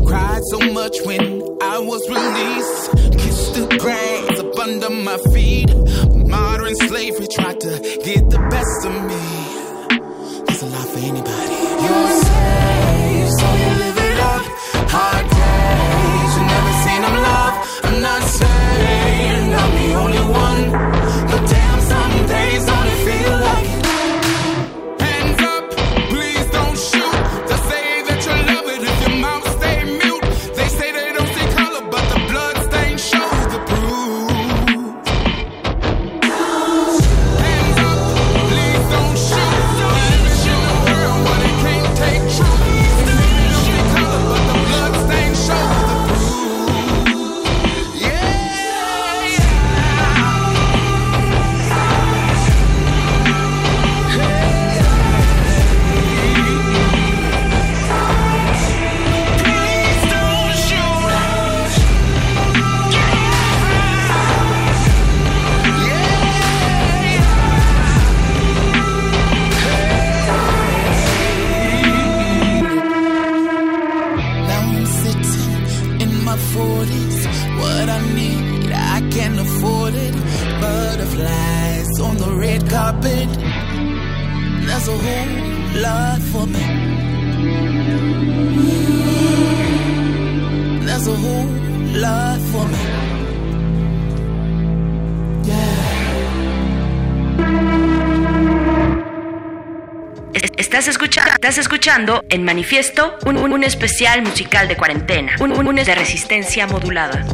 Cried so much when I was released. Kissed the grass up under my feet. Modern slavery tried to get the best of me. That's a lot for anybody. You said. En Manifiesto un, un- un especial musical de cuarentena, un, un, un de resistencia modulada.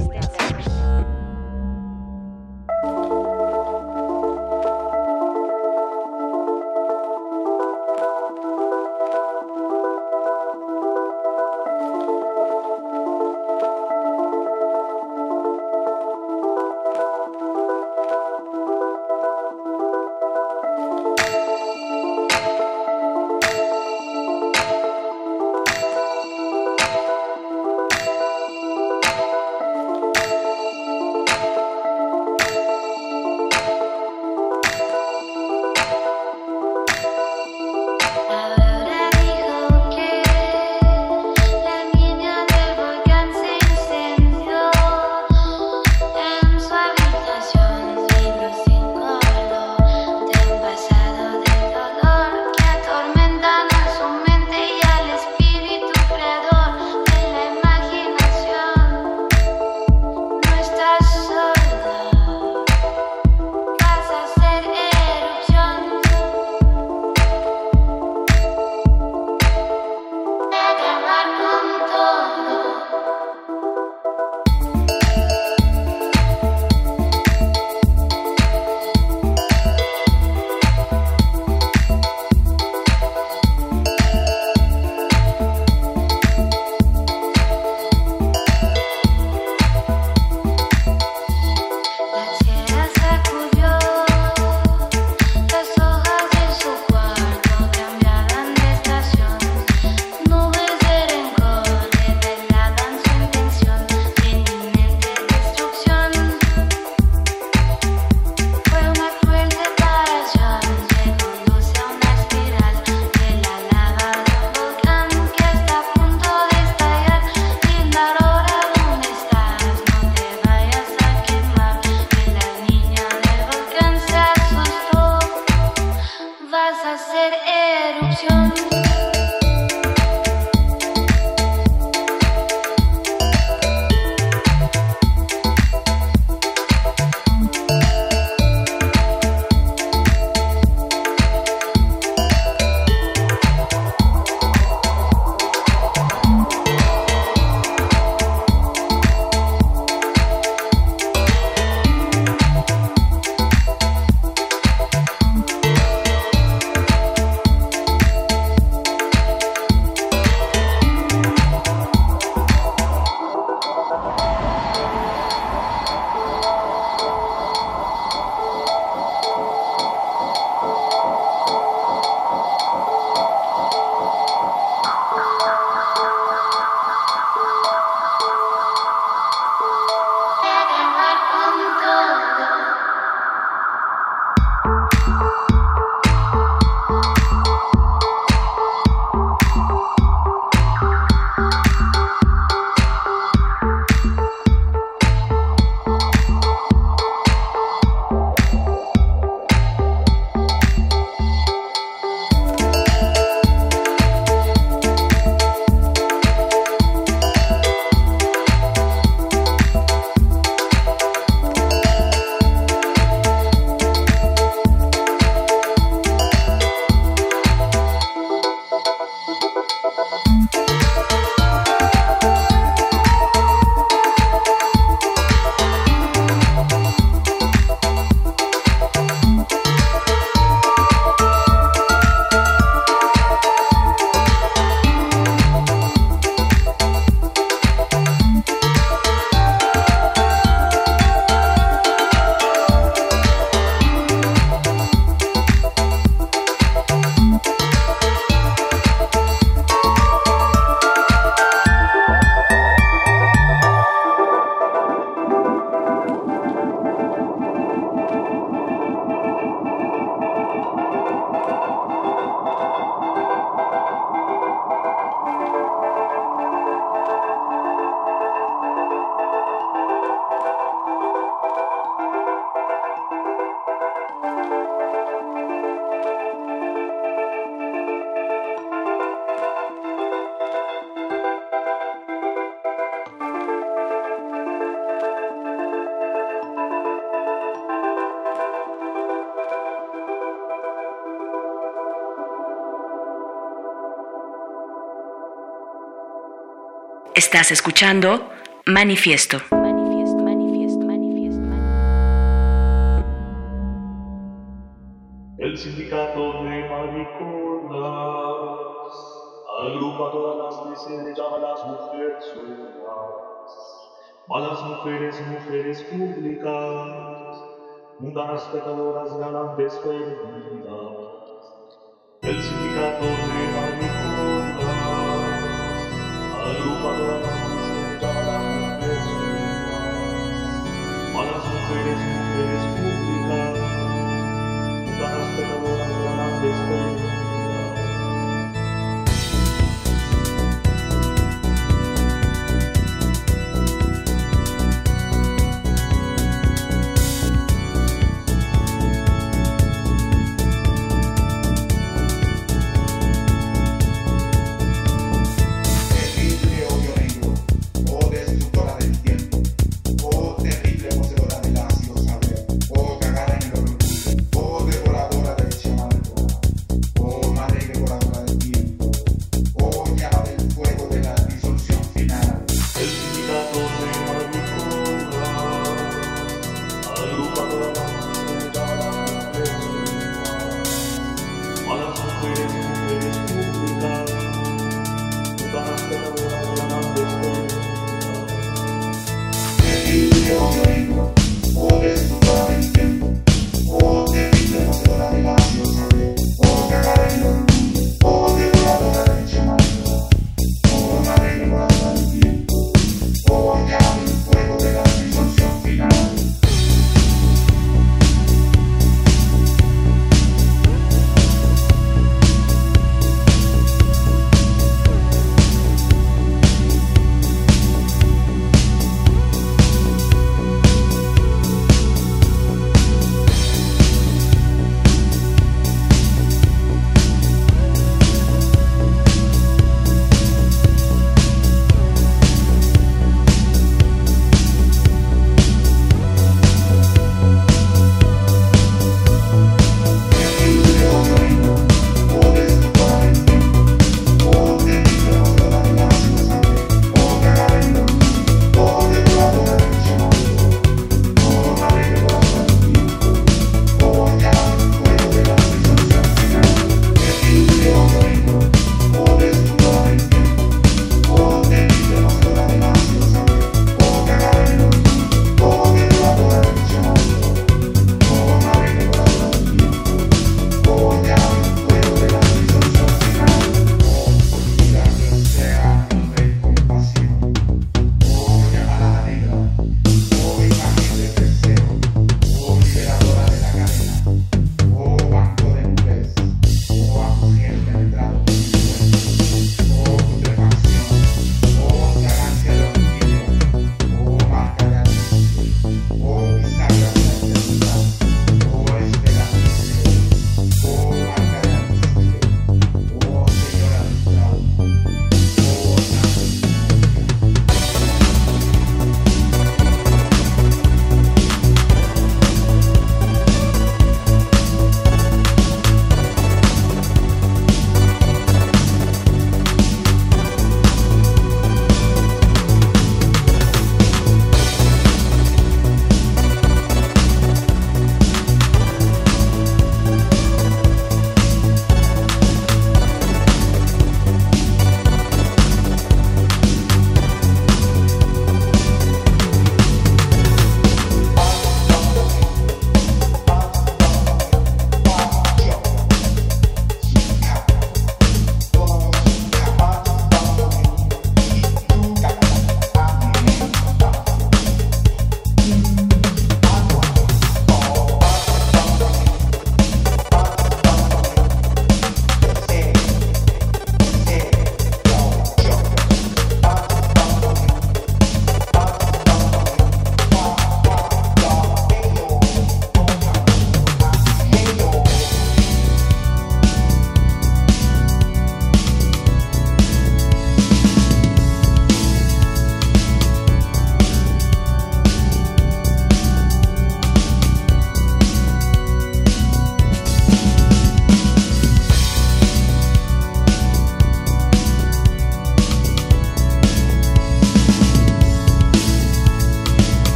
Estás escuchando Manifiesto. El sindicato de mariconas agrupa todas las las mujeres mujeres, pecadoras, galantes perdidas. De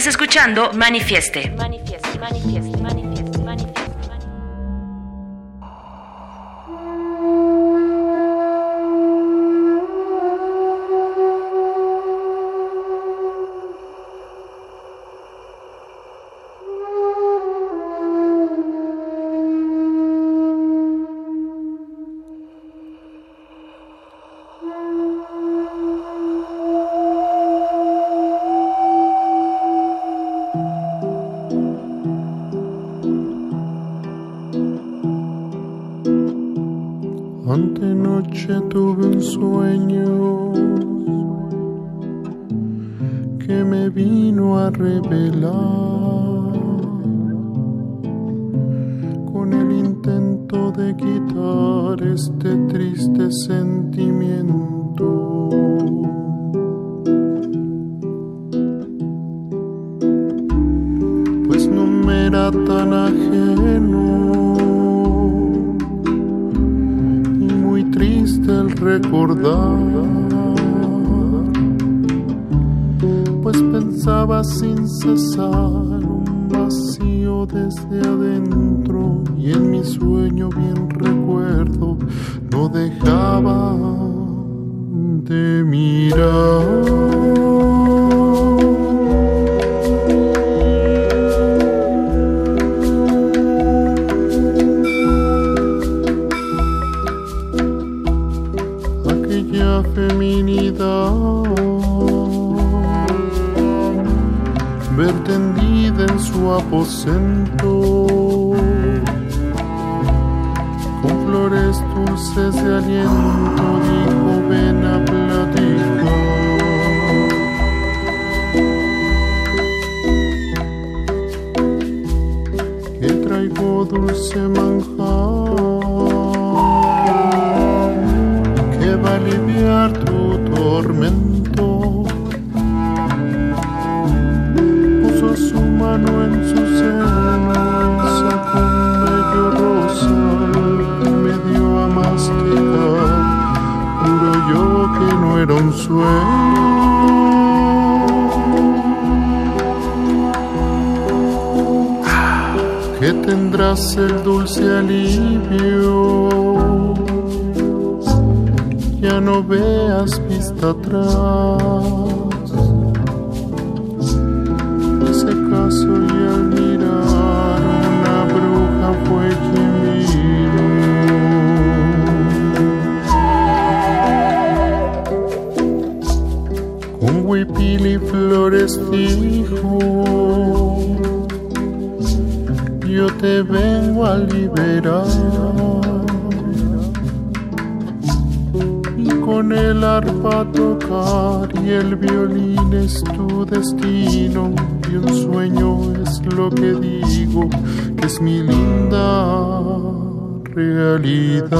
estás escuchando Manifieste. Manifieste. Antenoche tuve un sueño que me vino a revelar con el intento de quitar este triste sentimiento. Pues no me era tan ajeno recordar, pues pensaba sin cesar un vacío desde adentro y en mi sueño bien recuerdo no dejaba de mirar. Aposento. Con flores dulces de aliento dijo ven a platicar que traigo dulce manjar tendrás el dulce alivio ya no veas vista atrás. Ese caso y al mirar una bruja fue quien vino. Con huipil y flores dijo, te vengo a liberar. con el arpa tocar y el violín es tu destino y un sueño es lo que digo que es mi linda realidad.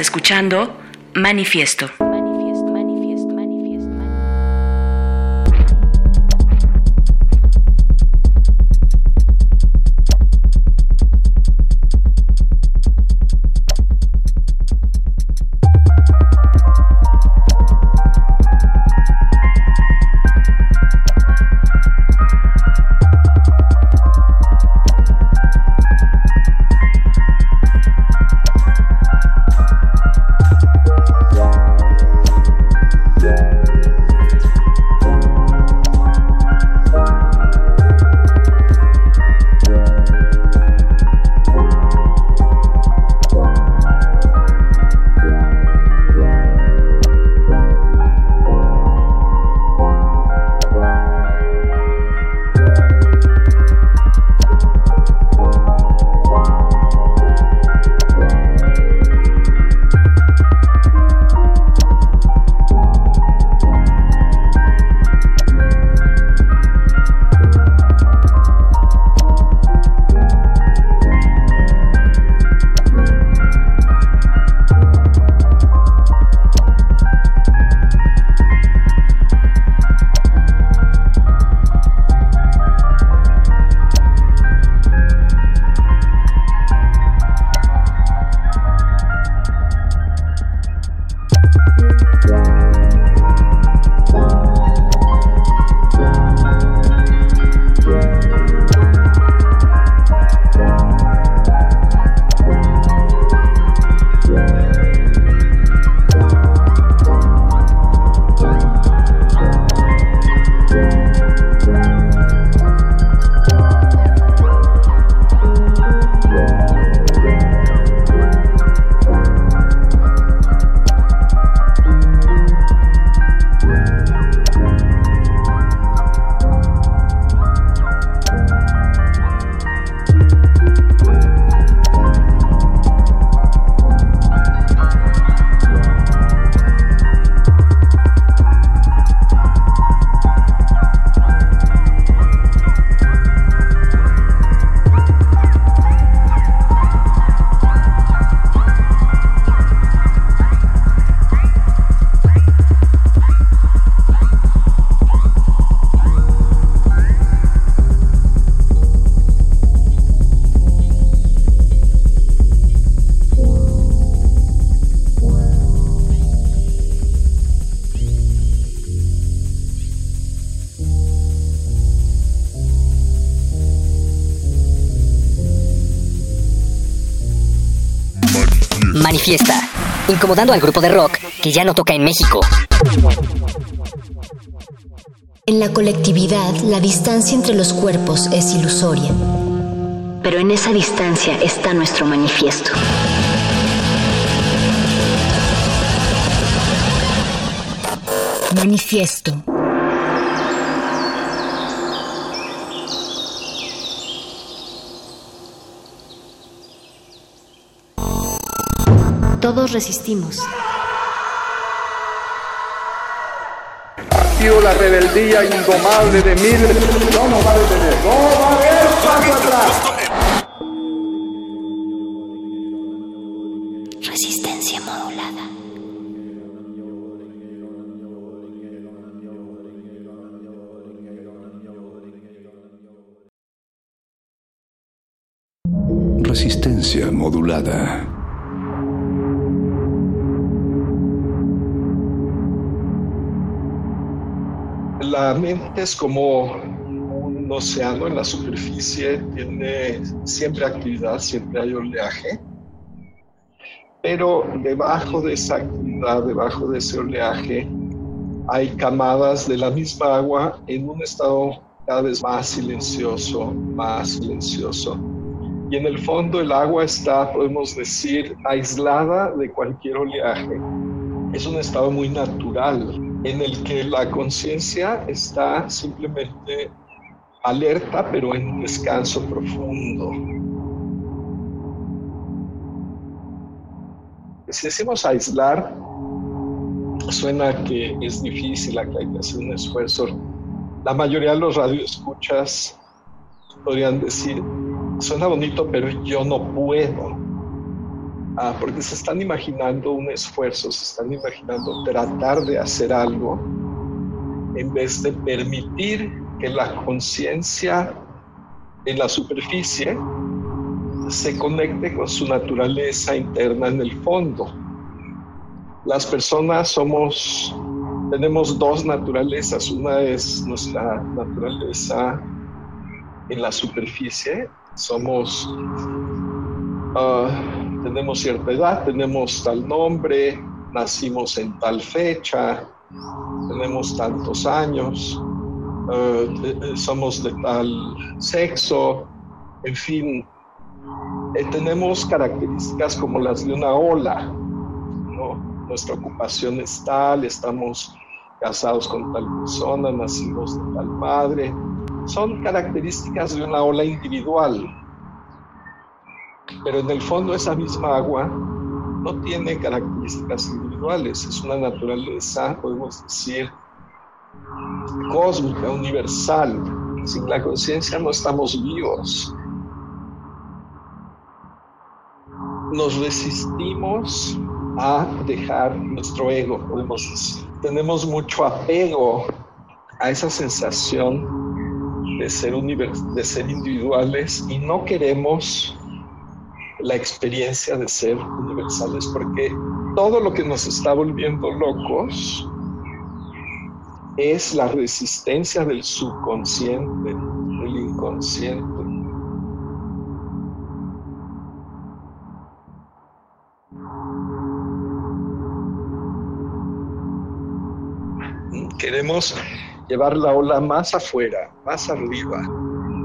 Escuchando Manifiesto. Incomodando al grupo de rock que ya no toca en México. En la colectividad, la distancia entre los cuerpos es ilusoria. Pero en esa distancia está nuestro manifiesto. Manifiesto. Todos resistimos. Ha sido la rebeldía indomable de miles. No nos va a detener. No va a haber paso atrás. Resistencia modulada. Resistencia modulada. La mente es como un océano en la superficie, tiene siempre actividad, siempre hay oleaje, pero debajo de esa actividad, debajo de ese oleaje, hay camadas de la misma agua en un estado cada vez más silencioso, más silencioso. Y en el fondo el agua está, podemos decir, aislada de cualquier oleaje. Es un estado muy natural en el que la conciencia está simplemente alerta, pero en un descanso profundo. Si decimos aislar, suena que es difícil, que hay que hacer un esfuerzo. La mayoría de los radioescuchas podrían decir, suena bonito, pero yo no puedo. Ah, porque se están imaginando un esfuerzo, se están imaginando tratar de hacer algo en vez de permitir que la conciencia en la superficie se conecte con su naturaleza interna en el fondo. Las personas somos, tenemos dos naturalezas. Una es nuestra naturaleza en la superficie. Somos, ah, tenemos cierta edad, tenemos tal nombre, nacimos en tal fecha, tenemos tantos años, eh, eh, somos de tal sexo, en fin, eh, tenemos características como las de una ola. Nuestra ocupación es tal, estamos casados con tal persona, nacimos de tal padre, son características de una ola individual, pero en el fondo esa misma agua no tiene características individuales, es una naturaleza, podemos decir, cósmica, universal. Sin la conciencia no estamos vivos. Nos resistimos a dejar nuestro ego, podemos decir. Tenemos mucho apego a esa sensación de ser, de ser individuales y no queremos la experiencia de ser universales, porque todo lo que nos está volviendo locos es la resistencia del subconsciente, del inconsciente. Queremos llevar la ola más afuera, más arriba,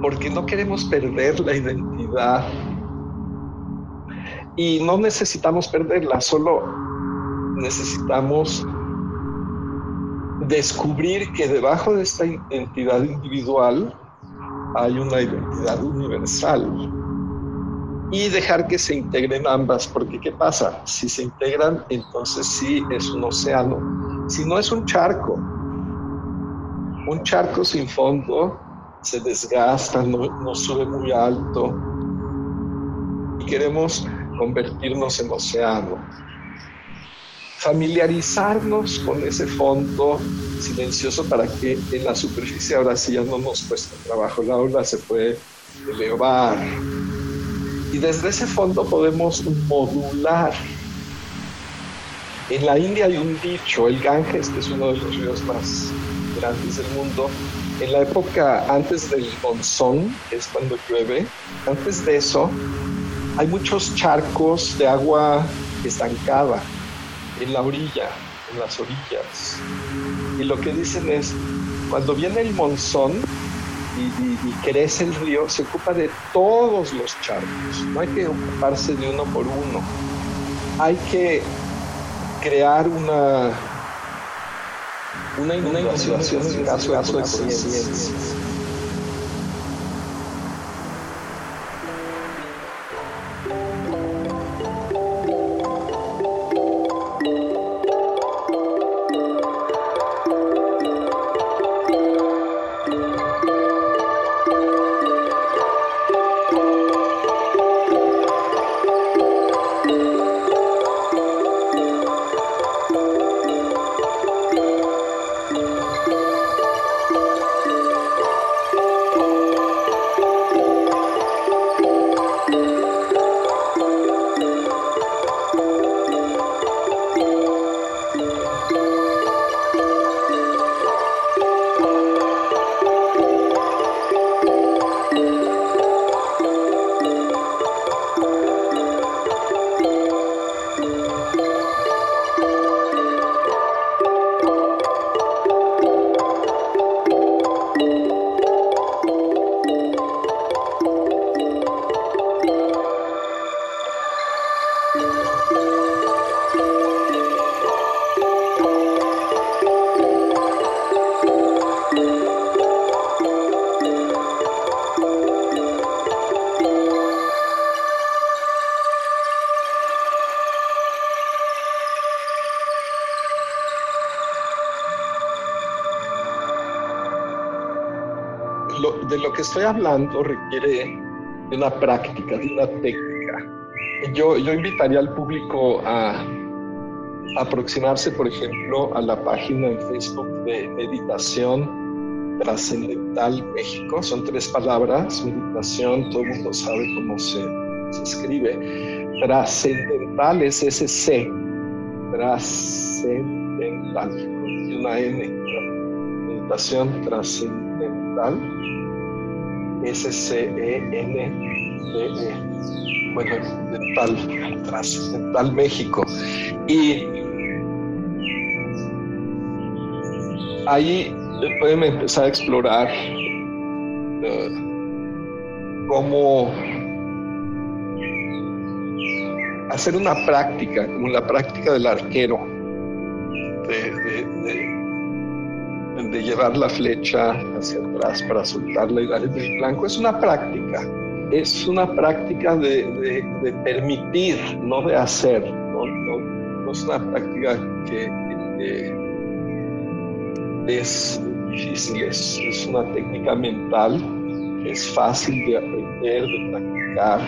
porque no queremos perder la identidad y no necesitamos perderla, solo necesitamos descubrir que debajo de esta identidad individual hay una identidad universal y dejar que se integren ambas, porque ¿qué pasa? Si se integran, entonces sí es un océano, si no es un charco. Un charco sin fondo se desgasta, no, no sube muy alto y queremos convertirnos en océano. Familiarizarnos con ese fondo silencioso para que en la superficie ahora sí ya no nos cuesta trabajo, la ola se puede elevar. Y desde ese fondo podemos modular. En la India hay un dicho, el Ganges, que es uno de los ríos más grandes del mundo, en la época antes del monzón, que es cuando llueve, antes de eso, hay muchos charcos de agua estancada en la orilla, en las orillas. Y lo que dicen es, cuando viene el monzón y, y- y crece el río, se ocupa de todos los charcos. No hay que ocuparse de uno por uno. Hay que crear una, una inundación en caso, de. Estoy hablando requiere de una práctica, de una técnica. yo, yo invitaría al público a aproximarse, por ejemplo, a la página en Facebook de Meditación Trascendental México. Son tres palabras, meditación, todo el mundo sabe cómo se, se escribe. Trascendental es ese C, trascendental, y una N, meditación trascendental, S-C-E-N-D-E, bueno, dental, trascendental México. Y ahí pueden empezar a explorar eh, cómo hacer una práctica, como la práctica del arquero, de llevar la flecha hacia atrás para soltarla y dar el blanco. Es una práctica, es una práctica de, de- permitir, no de hacer. No, es una práctica que, es difícil, es, es una técnica mental es fácil de aprender, de practicar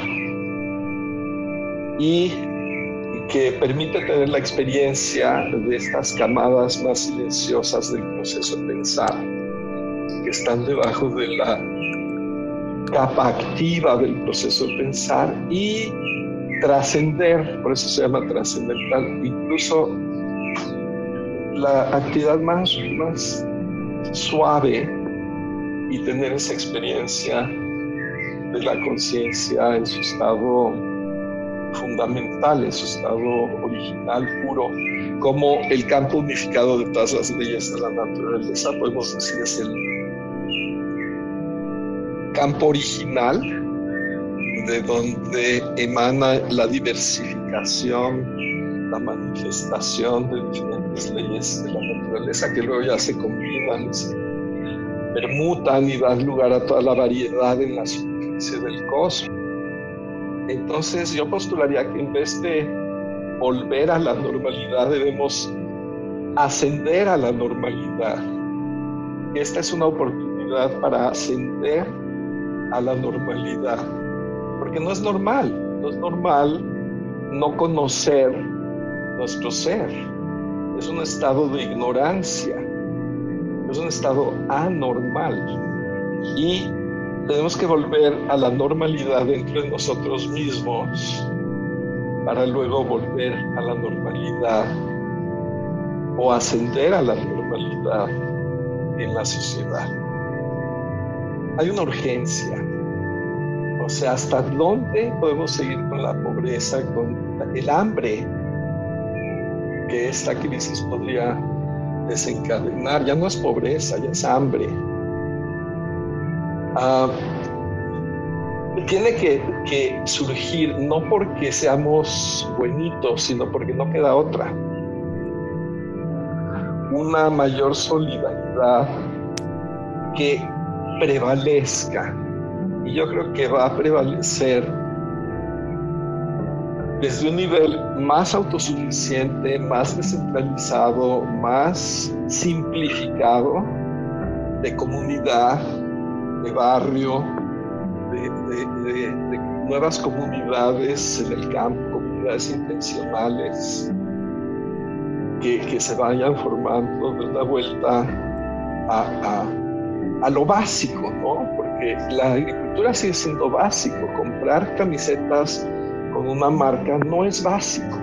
y que permite tener la experiencia de estas camadas más silenciosas del proceso de pensar, que están debajo de la capa activa del proceso de pensar y trascender, por eso se llama trascendental, incluso la actividad más, más suave y tener esa experiencia de la conciencia en su estado fundamental, en su estado original, puro, como el campo unificado de todas las leyes de la naturaleza, podemos decir es el campo original de donde emana la diversificación, la manifestación de diferentes leyes de la naturaleza que luego ya se combinan, se permutan y dan lugar a toda la variedad en la superficie del cosmos. Entonces yo postularía que en vez de volver a la normalidad debemos ascender a la normalidad. Esta es una oportunidad para ascender a la normalidad, porque no es normal, no es normal no conocer nuestro ser. Es un estado de ignorancia, es un estado anormal. Y tenemos que volver a la normalidad dentro de nosotros mismos para luego volver a la normalidad o ascender a la normalidad en la sociedad. Hay una urgencia. O sea, ¿hasta dónde podemos seguir con la pobreza, con el hambre que esta crisis podría desencadenar? Ya no es pobreza, ya es hambre. Ah, tiene que, que surgir no porque seamos buenitos, sino porque no queda otra. Una mayor solidaridad que prevalezca. Y yo creo que va a prevalecer desde un nivel más autosuficiente, más descentralizado, más simplificado de comunidad, de barrio, de, nuevas comunidades en el campo, comunidades intencionales, que, que se vayan formando de una vuelta a, a- a lo básico, ¿no? Porque la agricultura sigue siendo básico. Comprar camisetas con una marca no es básico.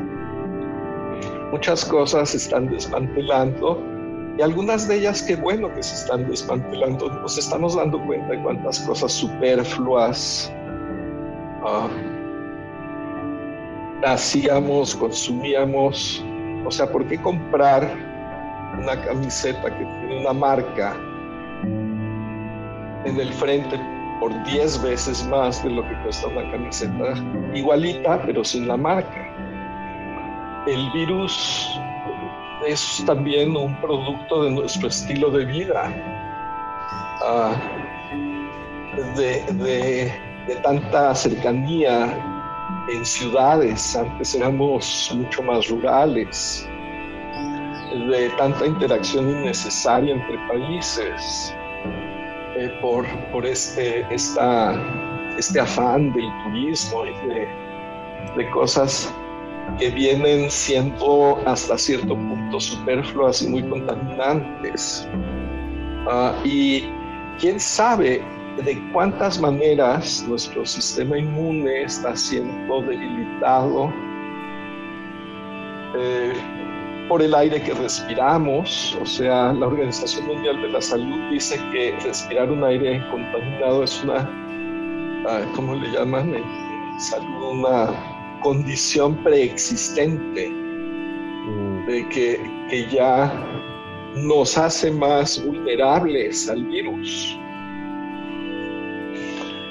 Muchas cosas se están desmantelando y algunas de ellas, qué bueno que se están desmantelando. Nos estamos dando cuenta de cuántas cosas superfluas ah, hacíamos, consumíamos. O sea, ¿por qué comprar una camiseta que tiene una marca en el frente por 10 veces más de lo que cuesta una camiseta igualita, pero sin la marca? El virus es también un producto de nuestro estilo de vida, ah, de, de- tanta cercanía en ciudades, antes éramos mucho más rurales, de tanta interacción innecesaria entre países, eh, por, por este, esta, este afán del turismo y de de cosas que vienen siendo hasta cierto punto superfluas y muy contaminantes. Ah, y quién sabe de cuántas maneras nuestro sistema inmune está siendo debilitado eh, por el aire que respiramos. O sea, la Organización Mundial de la Salud dice que respirar un aire contaminado es una, ah, ¿cómo le llaman? En salud, una condición preexistente de que, que ya nos hace más vulnerables al virus.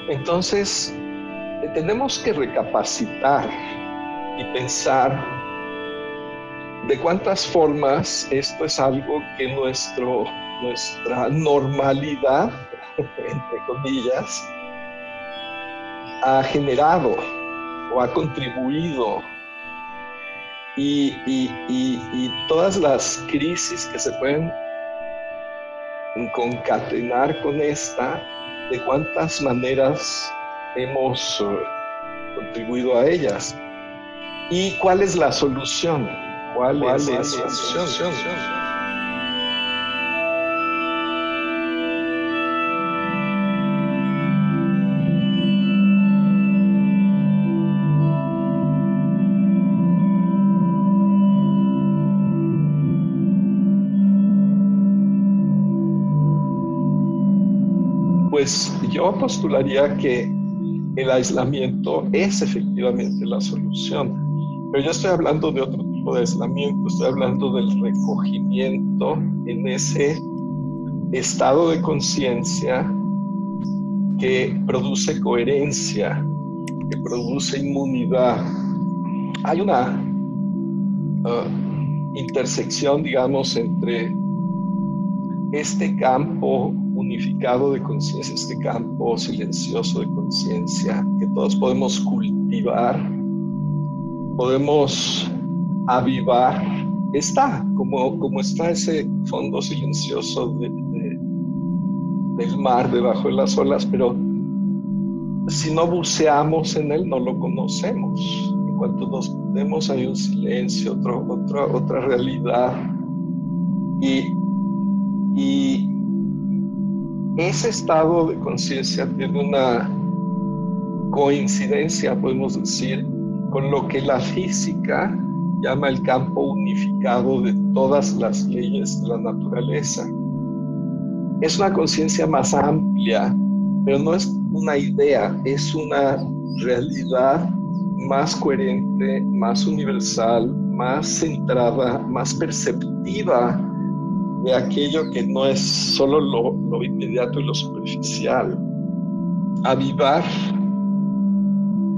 Entonces, eh, tenemos que recapacitar y pensar de cuántas formas esto es algo que nuestro, nuestra normalidad, entre comillas, ha generado o ha contribuido y, y, y, y todas las crisis que se pueden concatenar con esta, de cuántas maneras hemos eh, contribuido a ellas y cuál es la solución. ¿Cuál, es la solución? Pues yo postularía que el aislamiento es efectivamente la solución, pero yo estoy hablando de otro tipo de aislamiento, estoy hablando del recogimiento en ese estado de conciencia que produce coherencia, que produce inmunidad. Hay una uh, intersección, digamos, entre este campo unificado de conciencia, este campo silencioso de conciencia que todos podemos cultivar, podemos avivar, está, como, como está ese fondo silencioso de, de, del mar debajo de las olas, pero si no buceamos en él no lo conocemos. En cuanto nos metemos hay un silencio, otro, otra, otra realidad. Y, y ese estado de conciencia tiene una coincidencia, podemos decir, con lo que la física llama el campo unificado de todas las leyes de la naturaleza. Es una conciencia más amplia, pero no es una idea, es una realidad más coherente, más universal, más centrada, más perceptiva de aquello que no es solo lo, inmediato y lo superficial. Avivar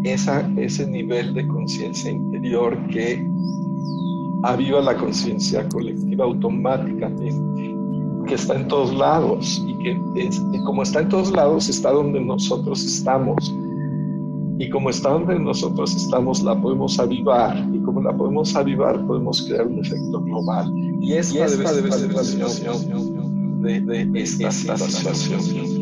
esa, ese nivel de conciencia interior que aviva la conciencia colectiva automáticamente, que está en todos lados y que y como está en todos lados está donde nosotros estamos. Y como está donde nosotros estamos, la podemos avivar. Y como la podemos avivar, podemos crear un efecto global. Y esta, y esta debe, ser la situación de, de esta, esta situación.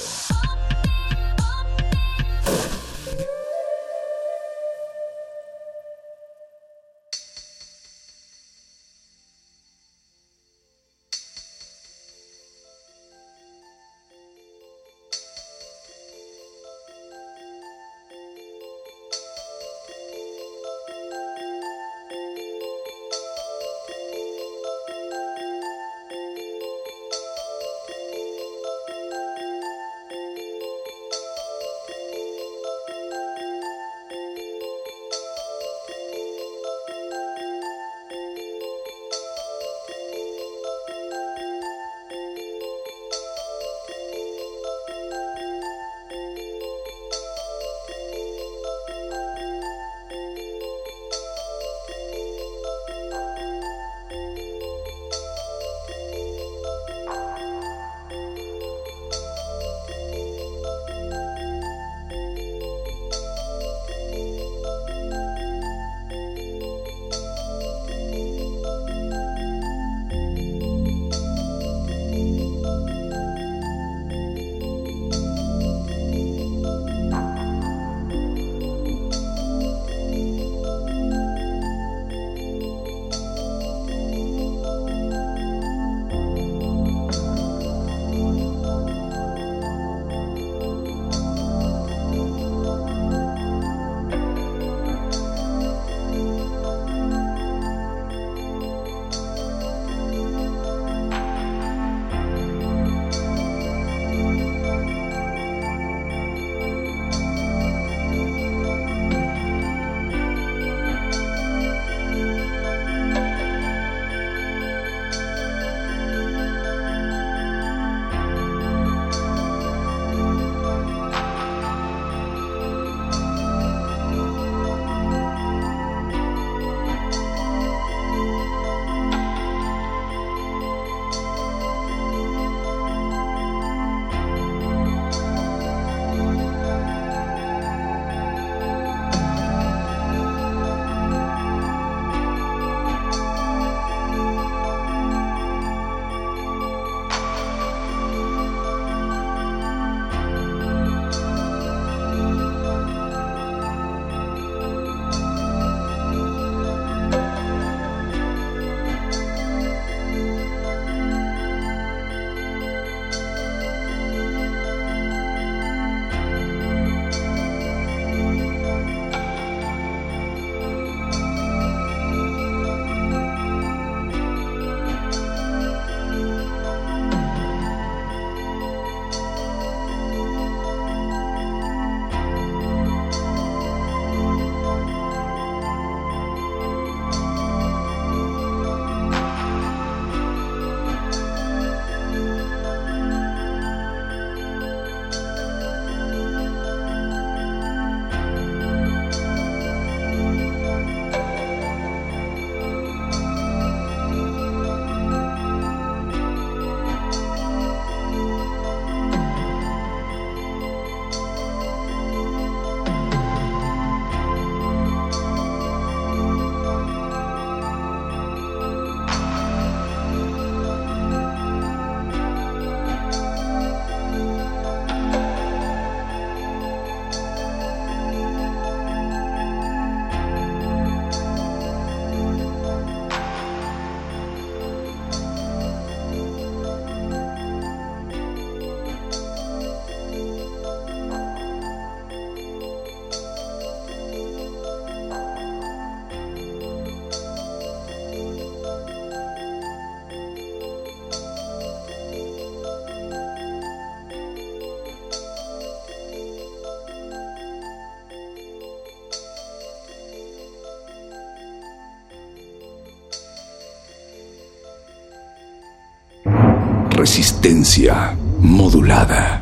Resistencia modulada.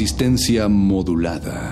resistencia modulada.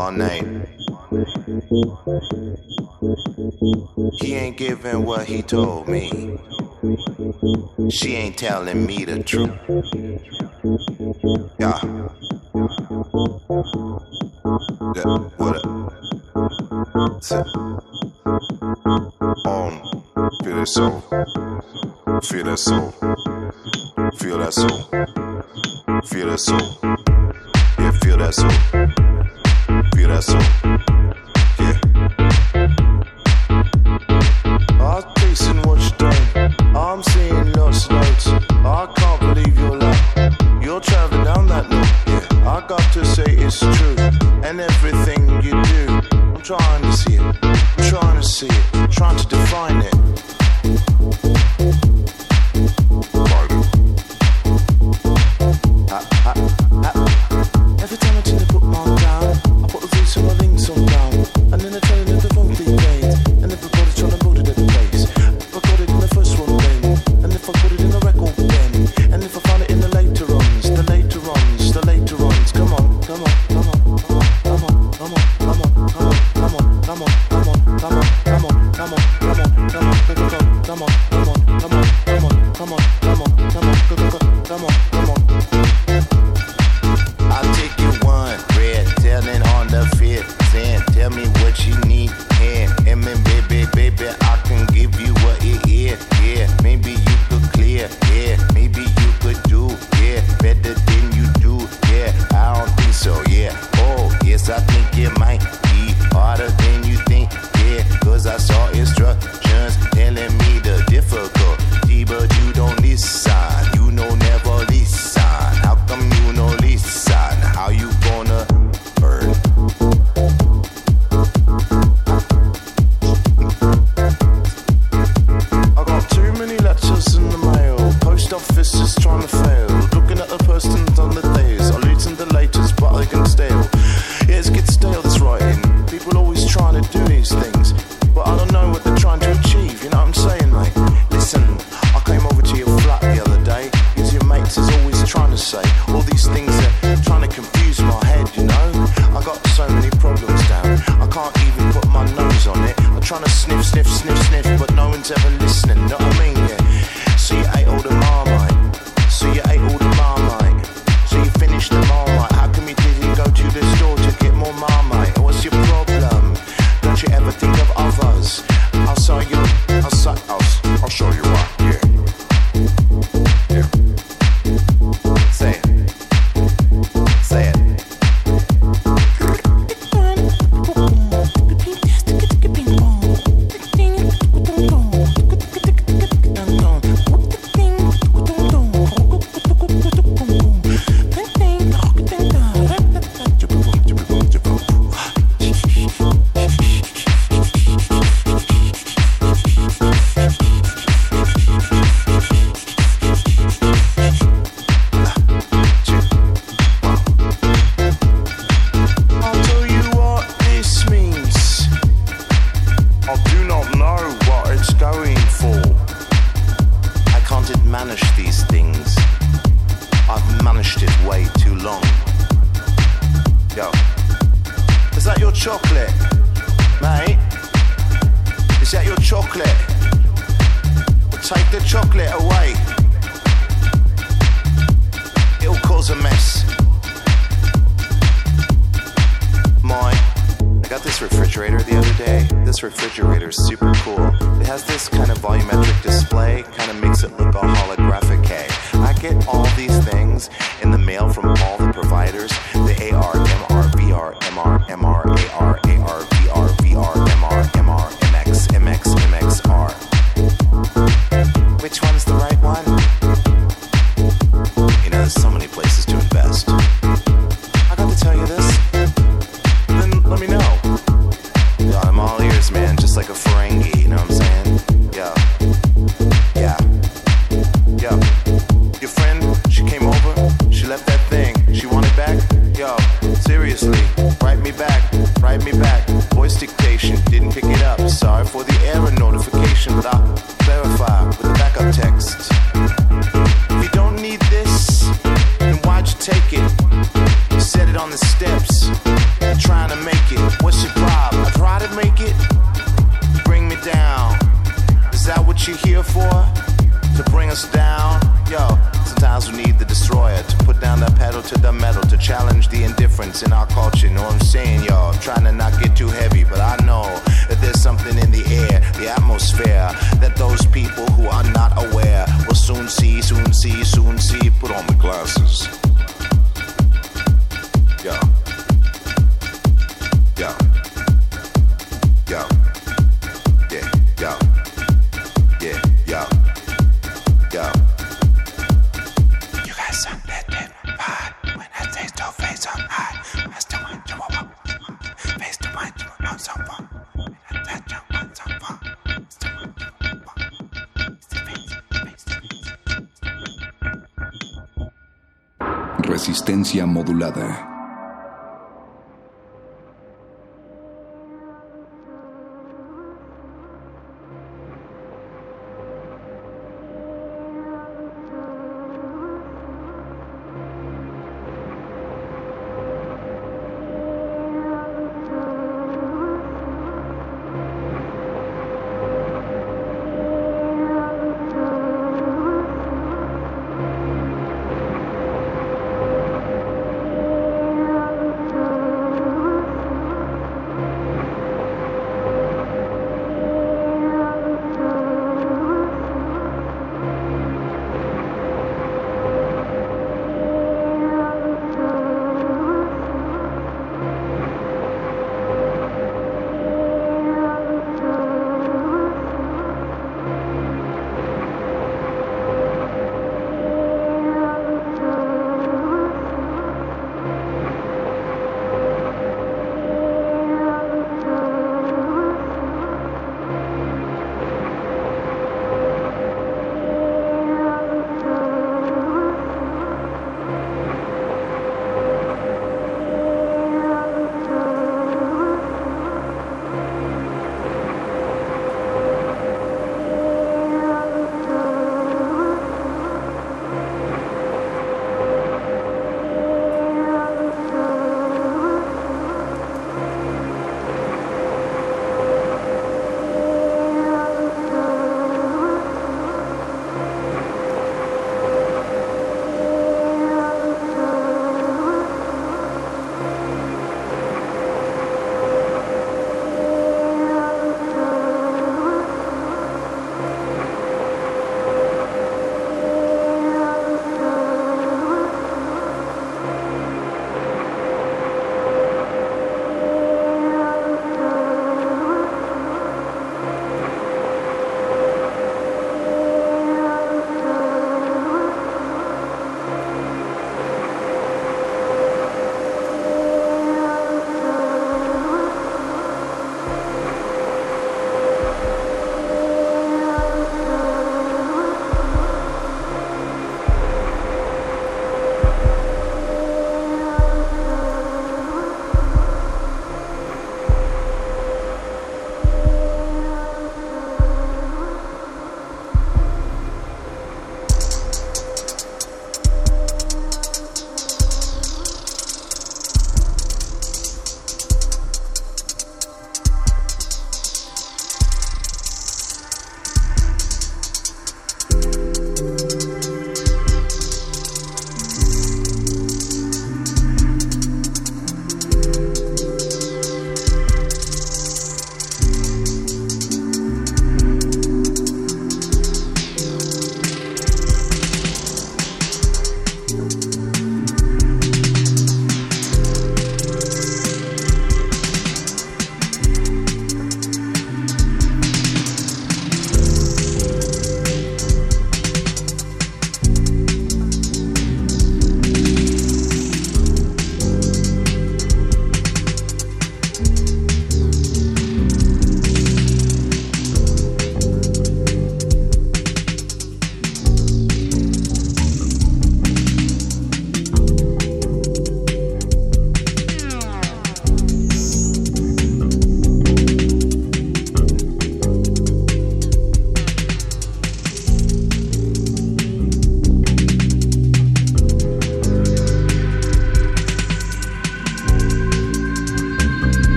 all night. He ain't giving what he told me. She ain't telling me the truth. Yeah.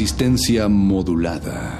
Resistencia modulada.